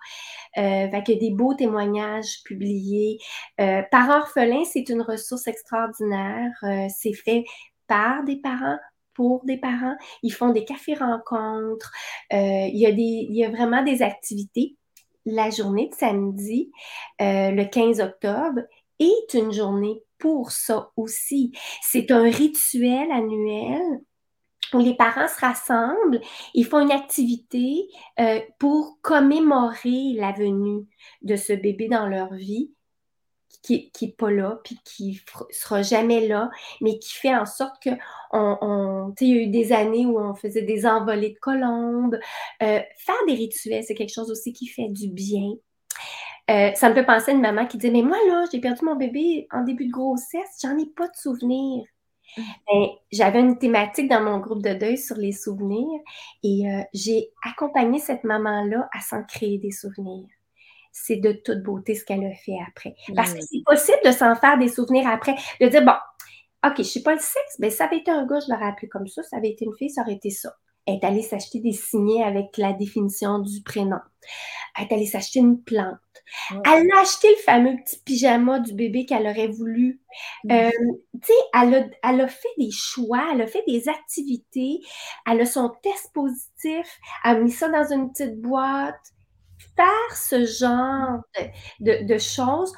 Euh, fait que des beaux témoignages publiés. Euh, par orphelin, c'est une ressource extraordinaire. Euh, c'est fait par des parents, pour des parents. Ils font des cafés-rencontres. Euh, il, y a des, il y a vraiment des activités. La journée de samedi, le 15 octobre, est une journée pour ça aussi. C'est un rituel annuel où les parents se rassemblent, ils font une activité euh, pour commémorer la venue de ce bébé dans leur vie qui n'est pas là, puis qui sera jamais là, mais qui fait en sorte que on, il y a eu des années où on faisait des envolées de colombes. Euh, faire des rituels, c'est quelque chose aussi qui fait du bien. Euh, ça me fait penser à une maman qui dit Mais moi, là, j'ai perdu mon bébé en début de grossesse, j'en ai pas de souvenirs. Ben, j'avais une thématique dans mon groupe de deuil sur les souvenirs et euh, j'ai accompagné cette maman-là à s'en créer des souvenirs c'est de toute beauté ce qu'elle a fait après. Parce que c'est possible de s'en faire des souvenirs après, de dire, bon, OK, je ne sais pas le sexe, mais ça avait été un gars, je l'aurais appelé comme ça, ça avait été une fille, ça aurait été ça. Elle est allée s'acheter des signets avec la définition du prénom. Elle est allée s'acheter une plante. Elle a acheté le fameux petit pyjama du bébé qu'elle aurait voulu. Euh, tu sais, elle a, elle a, fait des choix, elle a fait des activités, elle a son test positif, elle a mis ça dans une petite boîte faire ce genre de, choses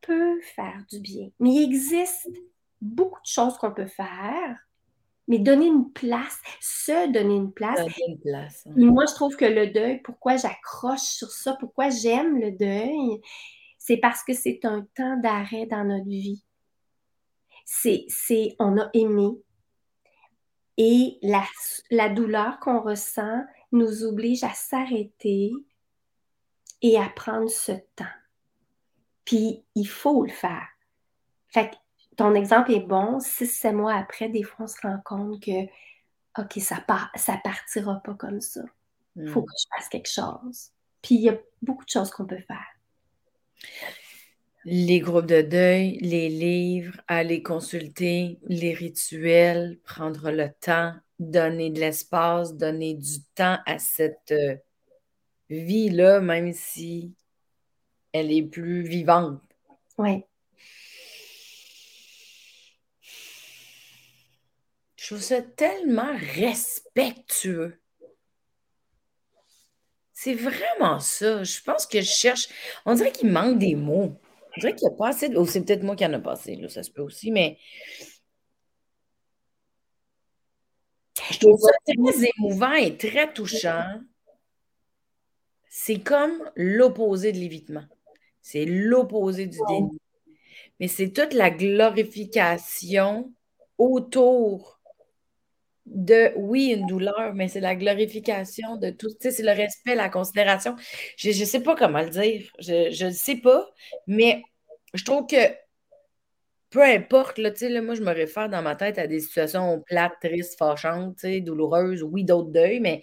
peut faire du bien. Mais il existe beaucoup de choses qu'on peut faire, mais donner une place, se donner une place. moi, je trouve que le deuil, pourquoi j'accroche sur ça, pourquoi j'aime le deuil, c'est parce que c'est un temps d'arrêt dans notre vie. C'est, c'est, on a aimé. Et la, la douleur qu'on ressent nous oblige à s'arrêter, et à prendre ce temps. Puis, il faut le faire. Fait ton exemple est bon. Six, sept mois après, des fois, on se rend compte que, OK, ça part, ça partira pas comme ça. Il faut hmm. que je fasse quelque chose. Puis, il y a beaucoup de choses qu'on peut faire. Les groupes de deuil, les livres, aller consulter, les rituels, prendre le temps, donner de l'espace, donner du temps à cette euh, vie-là, même si elle est plus vivante. Oui. Je trouve ça tellement respectueux. C'est vraiment ça. Je pense que je cherche. On dirait qu'il manque des mots. On dirait qu'il n'y a pas assez de. Oh, c'est peut-être moi qui en a passé, là, ça se peut aussi, mais. Je trouve ça très émouvant et très touchant c'est comme l'opposé de l'évitement. C'est l'opposé du déni. Mais c'est toute la glorification autour de, oui, une douleur, mais c'est la glorification de tout. C'est le respect, la considération. Je ne sais pas comment le dire. Je ne sais pas, mais je trouve que peu importe, là, là, moi, je me réfère dans ma tête à des situations plates, tristes, fâchantes, douloureuses, oui, d'autres deuils, mais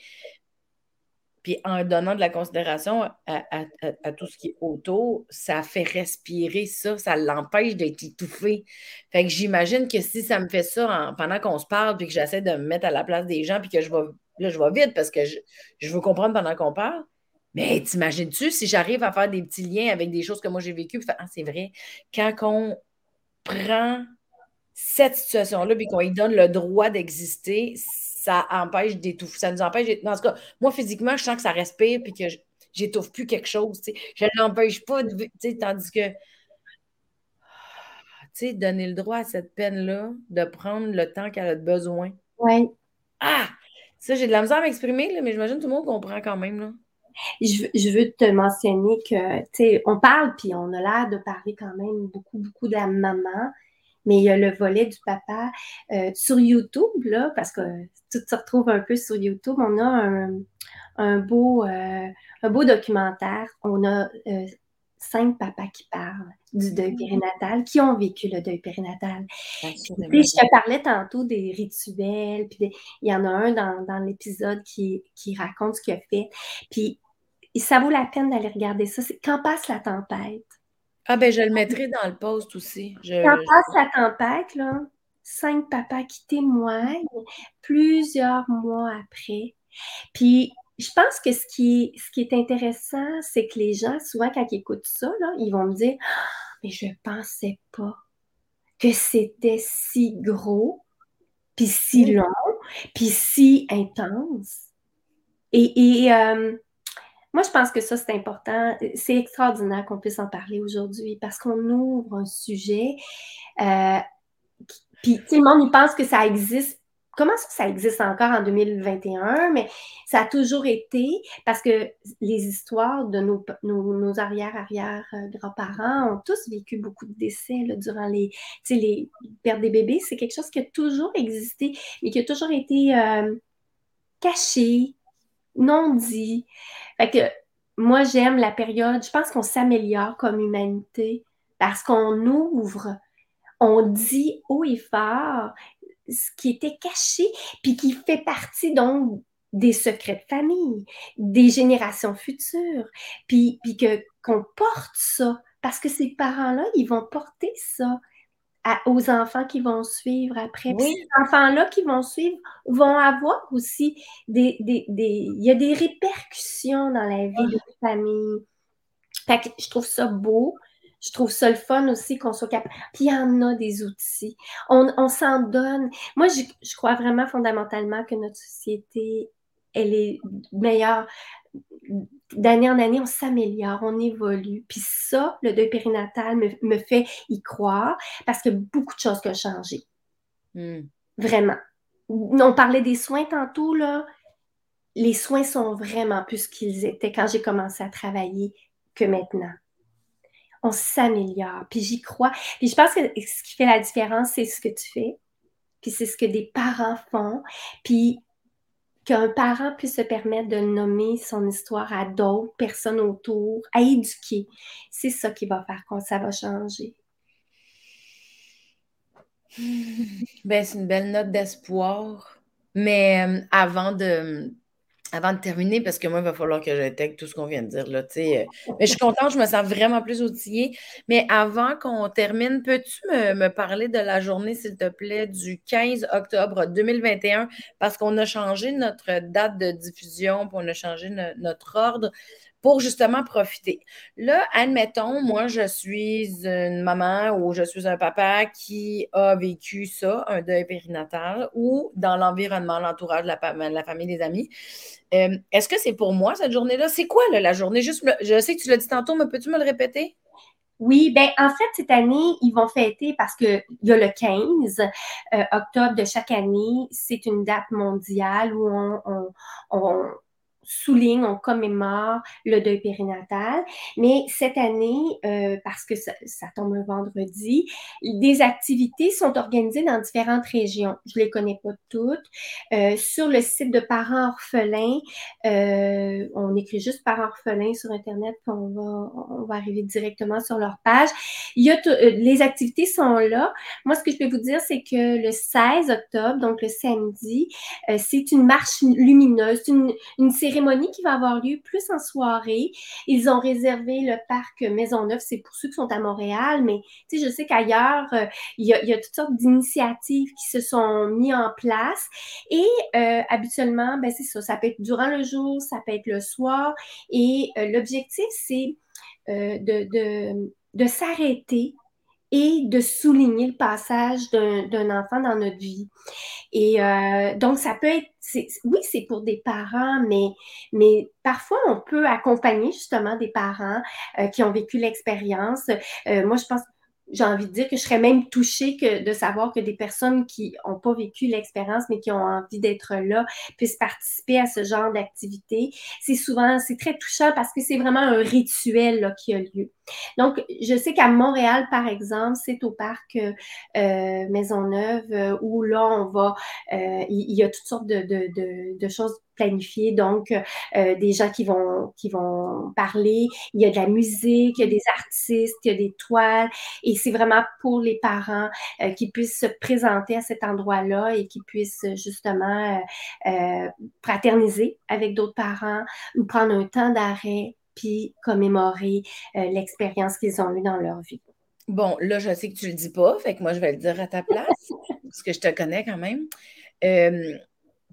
puis en donnant de la considération à, tout ce qui est autour, ça fait respirer ça, ça l'empêche d'être étouffé. Fait que j'imagine que si ça me fait ça pendant qu'on se parle, puis que j'essaie de me mettre à la place des gens, puis que je vais, là, je vais vite parce que je, veux comprendre pendant qu'on parle. Mais t'imagines-tu si j'arrive à faire des petits liens avec des choses que moi j'ai vécues, ah, c'est vrai, quand on prend cette situation-là, puis qu'on lui donne le droit d'exister, ça empêche d'étouffer. Ça nous empêche d'étouffer. En tout cas, moi, physiquement, je sens que ça respire puis que j'étouffe plus quelque chose. Je ne l'empêche pas, de, tandis que sais, donner le droit à cette peine-là de prendre le temps qu'elle a besoin. Oui. Ah! Ça, j'ai de la misère à m'exprimer, mais j'imagine que tout le monde comprend quand même. Là. Je, je, veux te mentionner que, tu sais, on parle, puis on a l'air de parler quand même beaucoup, beaucoup de la maman, mais il y a le volet du papa euh, sur YouTube, là, parce que tout se retrouve un peu sur YouTube. On a un, beau, euh, un beau documentaire. On a euh, cinq papas qui parlent du deuil mm. périnatal, qui ont vécu le deuil périnatal. je te parlais tantôt des rituels, puis il y en a un dans, l'épisode qui, qui raconte ce qu'il a fait. Puis ça vaut la peine d'aller regarder ça. C'est Quand passe la tempête? Ah ben je le mettrai dans le post aussi. Quand passe la tempête, là, cinq papas qui témoignent plusieurs mois après. Puis je pense que ce qui, ce qui est intéressant, c'est que les gens, souvent, quand ils écoutent ça, là, ils vont me dire ah, Mais je ne pensais pas que c'était si gros, puis si long, puis si intense. Et, euh, moi, je pense que ça, c'est important. C'est extraordinaire qu'on puisse en parler aujourd'hui parce qu'on ouvre un sujet. Euh, puis, tout le monde, il pense que ça existe comment ça, ça existe encore en 2021, mais ça a toujours été parce que les histoires de nos, nos, arrière-arrière-grands-parents ont tous vécu beaucoup de décès durant les, les pertes des bébés. C'est quelque chose qui a toujours existé, mais qui a toujours été euh, caché, non dit. Que moi, j'aime la période, je pense qu'on s'améliore comme humanité parce qu'on ouvre, on dit haut et fort ce qui était caché, puis qui fait partie donc des secrets de famille, des générations futures, puis, puis que, qu'on porte ça, parce que ces parents-là, ils vont porter ça aux enfants qui vont suivre après. Puis ces enfants-là qui vont suivre vont avoir aussi des, des, des, Il y a des répercussions dans la vie de la famille. Fait que je trouve ça beau. Je trouve ça le fun aussi qu'on soit capable. Puis il y en a des outils. On, s'en donne. Moi, je, je, crois vraiment fondamentalement que notre société, elle est meilleure. D'année en année, on s'améliore, on évolue. Puis ça, le deuil périnatal me, me, fait y croire parce que beaucoup de choses ont changé. Hmm. Vraiment. On parlait des soins tantôt, là. Les soins sont vraiment plus ce qu'ils étaient quand j'ai commencé à travailler que maintenant on s'améliore. Puis j'y crois. Puis je pense que ce qui fait la différence, c'est ce que tu fais. Puis c'est ce que des parents font. Puis qu'un parent puisse se permettre de nommer son histoire à d'autres personnes autour, à éduquer. C'est ça qui va faire que ça va changer. Ben, c'est une belle note d'espoir. Mais euh, avant de, avant de terminer, parce que moi, il va falloir que j'intègre tout ce qu'on vient de dire. Là, euh, mais je suis contente, je me sens vraiment plus outillée. Mais avant qu'on termine, peux-tu me, parler de la journée, s'il te plaît, du 15 octobre 2021? Parce qu'on a changé notre date de diffusion, puis on a changé notre ordre pour justement profiter. Là, admettons, moi, je suis une maman ou je suis un papa qui a vécu ça, un deuil périnatal, ou dans l'environnement, l'entourage, la, famille, des amis. Euh, est-ce que c'est pour moi cette journée-là? C'est quoi la journée? Juste, je sais que tu l'as dit tantôt, mais peux-tu me le répéter? Oui, ben en fait, cette année, ils vont fêter parce qu'il y a le 15 euh, octobre de chaque année. C'est une date mondiale où on souligne, on commémore le deuil périnatal. Mais cette année, euh, parce que ça, tombe un vendredi, des activités sont organisées dans différentes régions. Je les connais pas toutes. Euh, sur le site de parents orphelins, euh, on écrit juste parents orphelins sur Internet, on va, on va arriver directement sur leur page. Il y a les activités sont là. Moi, ce que je peux vous dire, c'est que le 16 octobre, donc le samedi, c'est une marche lumineuse, une, une série cérémonie qui va avoir lieu plus en soirée. Ils ont réservé le parc Maisonneuve, c'est pour ceux qui sont à Montréal, mais je sais qu'ailleurs, euh, il, y a, toutes sortes d'initiatives qui se sont mises en place. Et euh, habituellement, ben, c'est ça, ça peut être durant le jour, ça peut être le soir. Et euh, l'objectif, c'est de, de s'arrêter et de souligner le passage d'un enfant dans notre vie. Et euh, donc, ça peut être, oui, c'est pour des parents, mais, mais parfois, on peut accompagner justement des parents euh, qui ont vécu l'expérience. Euh, moi, je pense j'ai envie de dire que je serais même touchée que de savoir que des personnes qui n'ont pas vécu l'expérience, mais qui ont envie d'être là, puissent participer à ce genre d'activité. C'est souvent, c'est très touchant parce que c'est vraiment un rituel là, qui a lieu. Donc, je sais qu'à Montréal, par exemple, c'est au parc euh, Maisonneuve euh, où là, on va, euh, il y, a toutes sortes de, de, de, de choses planifiées. Donc, euh, des gens qui vont, qui vont parler. Il y a de la musique, il y a des artistes, il y a des toiles. Et c'est vraiment pour les parents euh, qui puissent se présenter à cet endroit-là et qui puissent justement euh, fraterniser avec d'autres parents ou prendre un temps d'arrêt puis commémorer l'expérience qu'ils ont eue dans leur vie. Bon, là, je sais que tu ne le dis pas, fait que moi, je vais le dire à ta place, parce que je te connais quand même.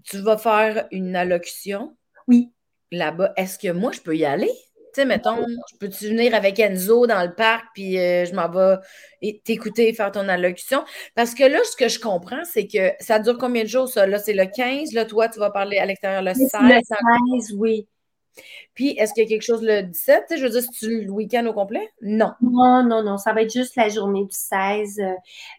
Tu vas faire une allocution? Oui. Là-bas. Est-ce que moi, je peux y aller? Tu sais, mettons, je peux-tu venir avec Enzo dans le parc, puis euh, je m'en vais t'écouter faire ton allocution? Parce que là, ce que je comprends, c'est que ça dure combien de jours, ça? Là, c'est le 15. Là, toi, tu vas parler à l'extérieur le 16. Le 16, oui. Puis, est-ce qu'il y a quelque chose le 17? je veux dire, c'est le week-end au complet? Non. Non, non, non. Ça va être juste la journée du 16. Euh,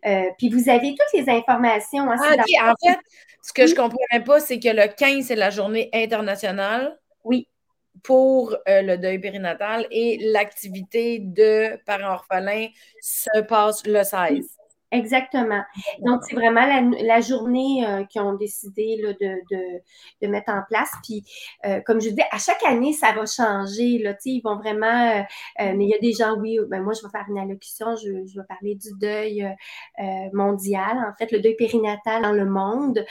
euh, puis, vous avez toutes les informations. Hein, ah, En fait, ce que je ne comprenais pas, c'est que le 15, c'est la journée internationale. Oui. Pour euh, le deuil périnatal et l'activité de parents orphelins se passe le 16. Exactement. Donc, c'est vraiment la, journée euh, qu'ils ont décidé de, mettre en place. Puis, euh, comme je dis, à chaque année, ça va changer. Là, ils vont vraiment. Euh, mais il y a des gens, oui, ben moi, je vais faire une allocution, je, vais parler du deuil mondial, en fait, le deuil périnatal dans le monde.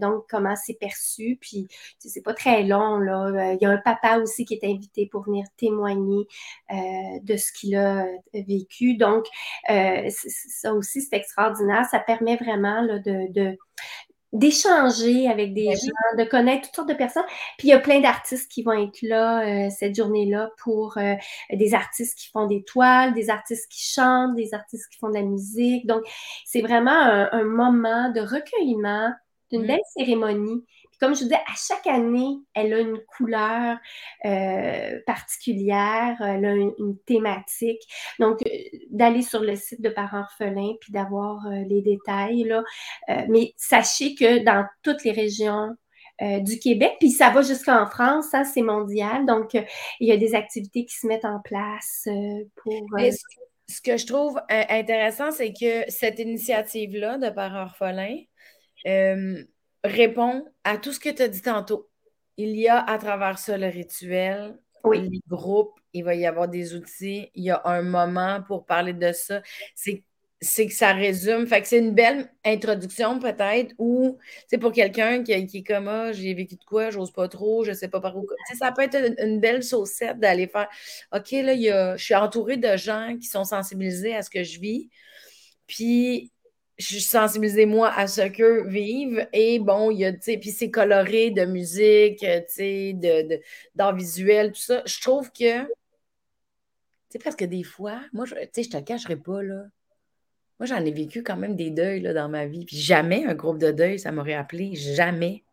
donc, comment c'est perçu. Puis, c'est pas très long. Là. Il y a un papa aussi qui est invité pour venir témoigner de ce qu'il a vécu. Donc, ça aussi, c'est extraordinaire. Ça permet vraiment de, d'échanger avec des gens, de connaître toutes sortes de personnes. Puis il y a plein d'artistes qui vont être là euh, cette journée-là pour euh, des artistes qui font des toiles, des artistes qui chantent, des artistes qui font de la musique. Donc, c'est vraiment un, moment de recueillement, d'une mmh. belle cérémonie comme je vous disais, à chaque année, elle a une couleur euh, particulière, elle a une, thématique. Donc, euh, d'aller sur le site de Parents Orphelins puis d'avoir euh, les détails. Là. mais sachez que dans toutes les régions du Québec, puis ça va jusqu'en France, ça c'est mondial. Donc, il y a des activités qui se mettent en place pour. ce que je trouve intéressant, c'est que cette initiative-là de Parents Orphelins, répond à tout ce que tu as dit tantôt. Il y a à travers ça le rituel, oui. les groupes, il va y avoir des outils, il y a un moment pour parler de ça. C'est c'est que ça résume. Fait que c'est une belle introduction, peut-être, ou c'est pour quelqu'un qui, qui, est comme ah, j'ai vécu de quoi, j'ose pas trop, je sais pas par où. ça peut être une, belle saucette d'aller faire OK, là, y a, je suis entourée de gens qui sont sensibilisés à ce que je vis. Puis je suis sensibilisée, moi, à ce qu'eux vivent. Et bon, il y a, tu sais, puis c'est coloré de musique, tu sais, de, d'art visuel, tout ça. Je trouve que, tu sais, presque des fois, moi, tu sais, je te cacherai pas, là. Moi, j'en ai vécu quand même des deuils, là, dans ma vie. Puis jamais un groupe de deuil, ça m'aurait appelé. Jamais.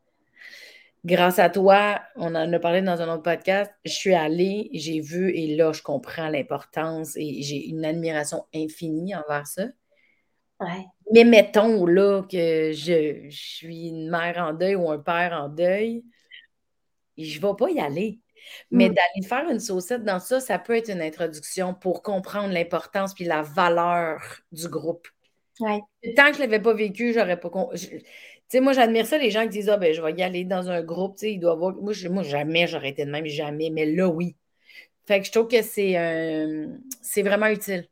Grâce à toi, on en a parlé dans un autre podcast, je suis allée, j'ai vu, et là, je comprends l'importance et j'ai une admiration infinie envers ça. Mais mettons là que je, suis une mère en deuil ou un père en deuil, je ne vais pas y aller. Mais mm. d'aller faire une saucette dans ça, ça peut être une introduction pour comprendre l'importance puis la valeur du groupe. Tant que je ne l'avais pas vécu, j'aurais pas. Tu sais, moi, j'admire ça, les gens qui disent Ah, ben, je vais y aller dans un groupe, tu sais, il doit avoir. Moi, moi jamais j'aurais été de même, jamais, mais là, oui. Fait que je trouve que c'est c'est vraiment utile.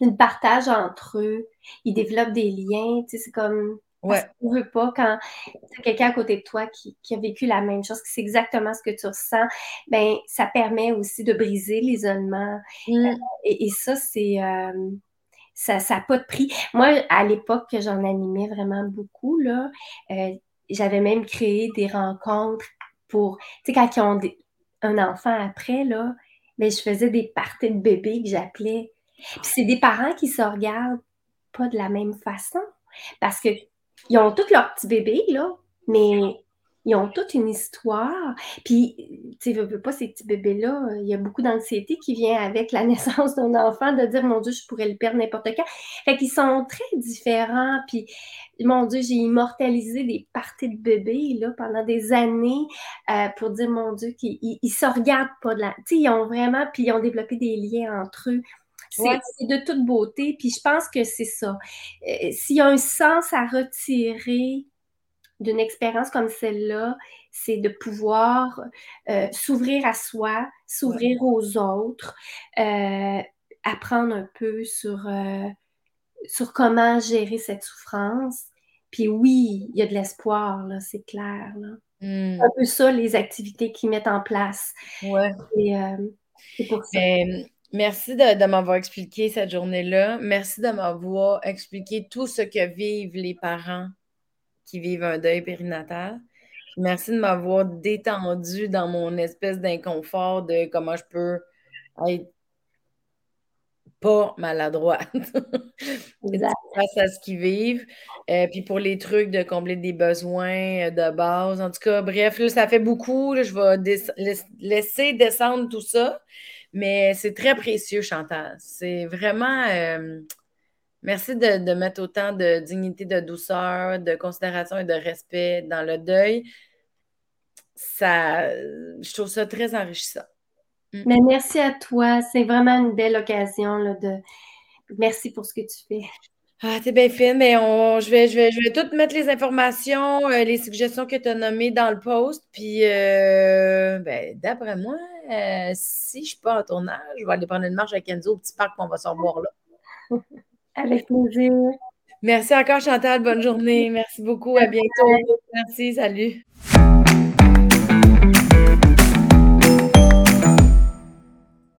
Une partage entre eux, ils développent des liens, tu sais, c'est comme Ouais. Tu veux pas quand tu quelqu'un à côté de toi qui, a vécu la même chose, que c'est exactement ce que tu ressens, ben ça permet aussi de briser l'isolement. Mm. Euh, et, ça, c'est euh, ça n'a pas de prix. Moi, à l'époque que j'en animais vraiment beaucoup, là, euh, j'avais même créé des rencontres pour, tu sais, quand ils ont un enfant après, là, ben, je faisais des parties de bébés que j'appelais. Puis c'est des parents qui se regardent pas de la même façon. Parce qu'ils ont tous leurs petits bébés, là, mais ils ont toute une histoire. Puis, tu sais, veux pas ces petits bébés-là, il y a beaucoup d'anxiété qui vient avec la naissance d'un enfant, de dire, mon Dieu, je pourrais le perdre n'importe quand. Fait qu'ils sont très différents. Puis, mon Dieu, j'ai immortalisé des parties de bébés, là, pendant des années euh, pour dire, mon Dieu, qu'ils ne se regardent pas de la... Tu sais, ils ont vraiment... Puis, ils ont développé des liens entre eux. C'est de toute beauté. Puis je pense que c'est ça. Euh, s'il y a un sens à retirer d'une expérience comme celle-là, c'est de pouvoir euh, s'ouvrir à soi, s'ouvrir aux autres, euh, apprendre un peu sur, sur comment gérer cette souffrance. Puis oui, il y a de l'espoir, là, c'est clair. Là. Hmm. Un peu ça, les activités qu'ils mettent en place. Ouais. c'est pour ça. Merci de, m'avoir expliqué cette journée-là. Merci de m'avoir expliqué tout ce que vivent les parents qui vivent un deuil périnatal. Merci de m'avoir détendu dans mon espèce d'inconfort de comment je peux être pas maladroite. face à ce qu'ils vivent. Euh, puis pour les trucs de combler des besoins euh, de base. En tout cas, bref, là, ça fait beaucoup. je vais laisser descendre tout ça. Mais c'est très précieux, Chantal. C'est vraiment. Euh, merci de, de, mettre autant de dignité, de douceur, de considération et de respect dans le deuil. Ça, je trouve ça très enrichissant. Mm. Mais merci à toi. C'est vraiment une belle occasion là, de. Merci pour ce que tu fais. Ah, t'es bien fine, mais on, je, vais, je, vais, je vais toutes mettre les informations, euh, les suggestions que tu as nommées dans le post. Puis, euh, ben, d'après moi, euh, si je suis pas en tournage, je vais aller prendre une marche avec Enzo au petit parc, on va se revoir là. Avec plaisir. Merci encore, Chantal. Bonne journée. Merci beaucoup. À bientôt. Merci. Salut.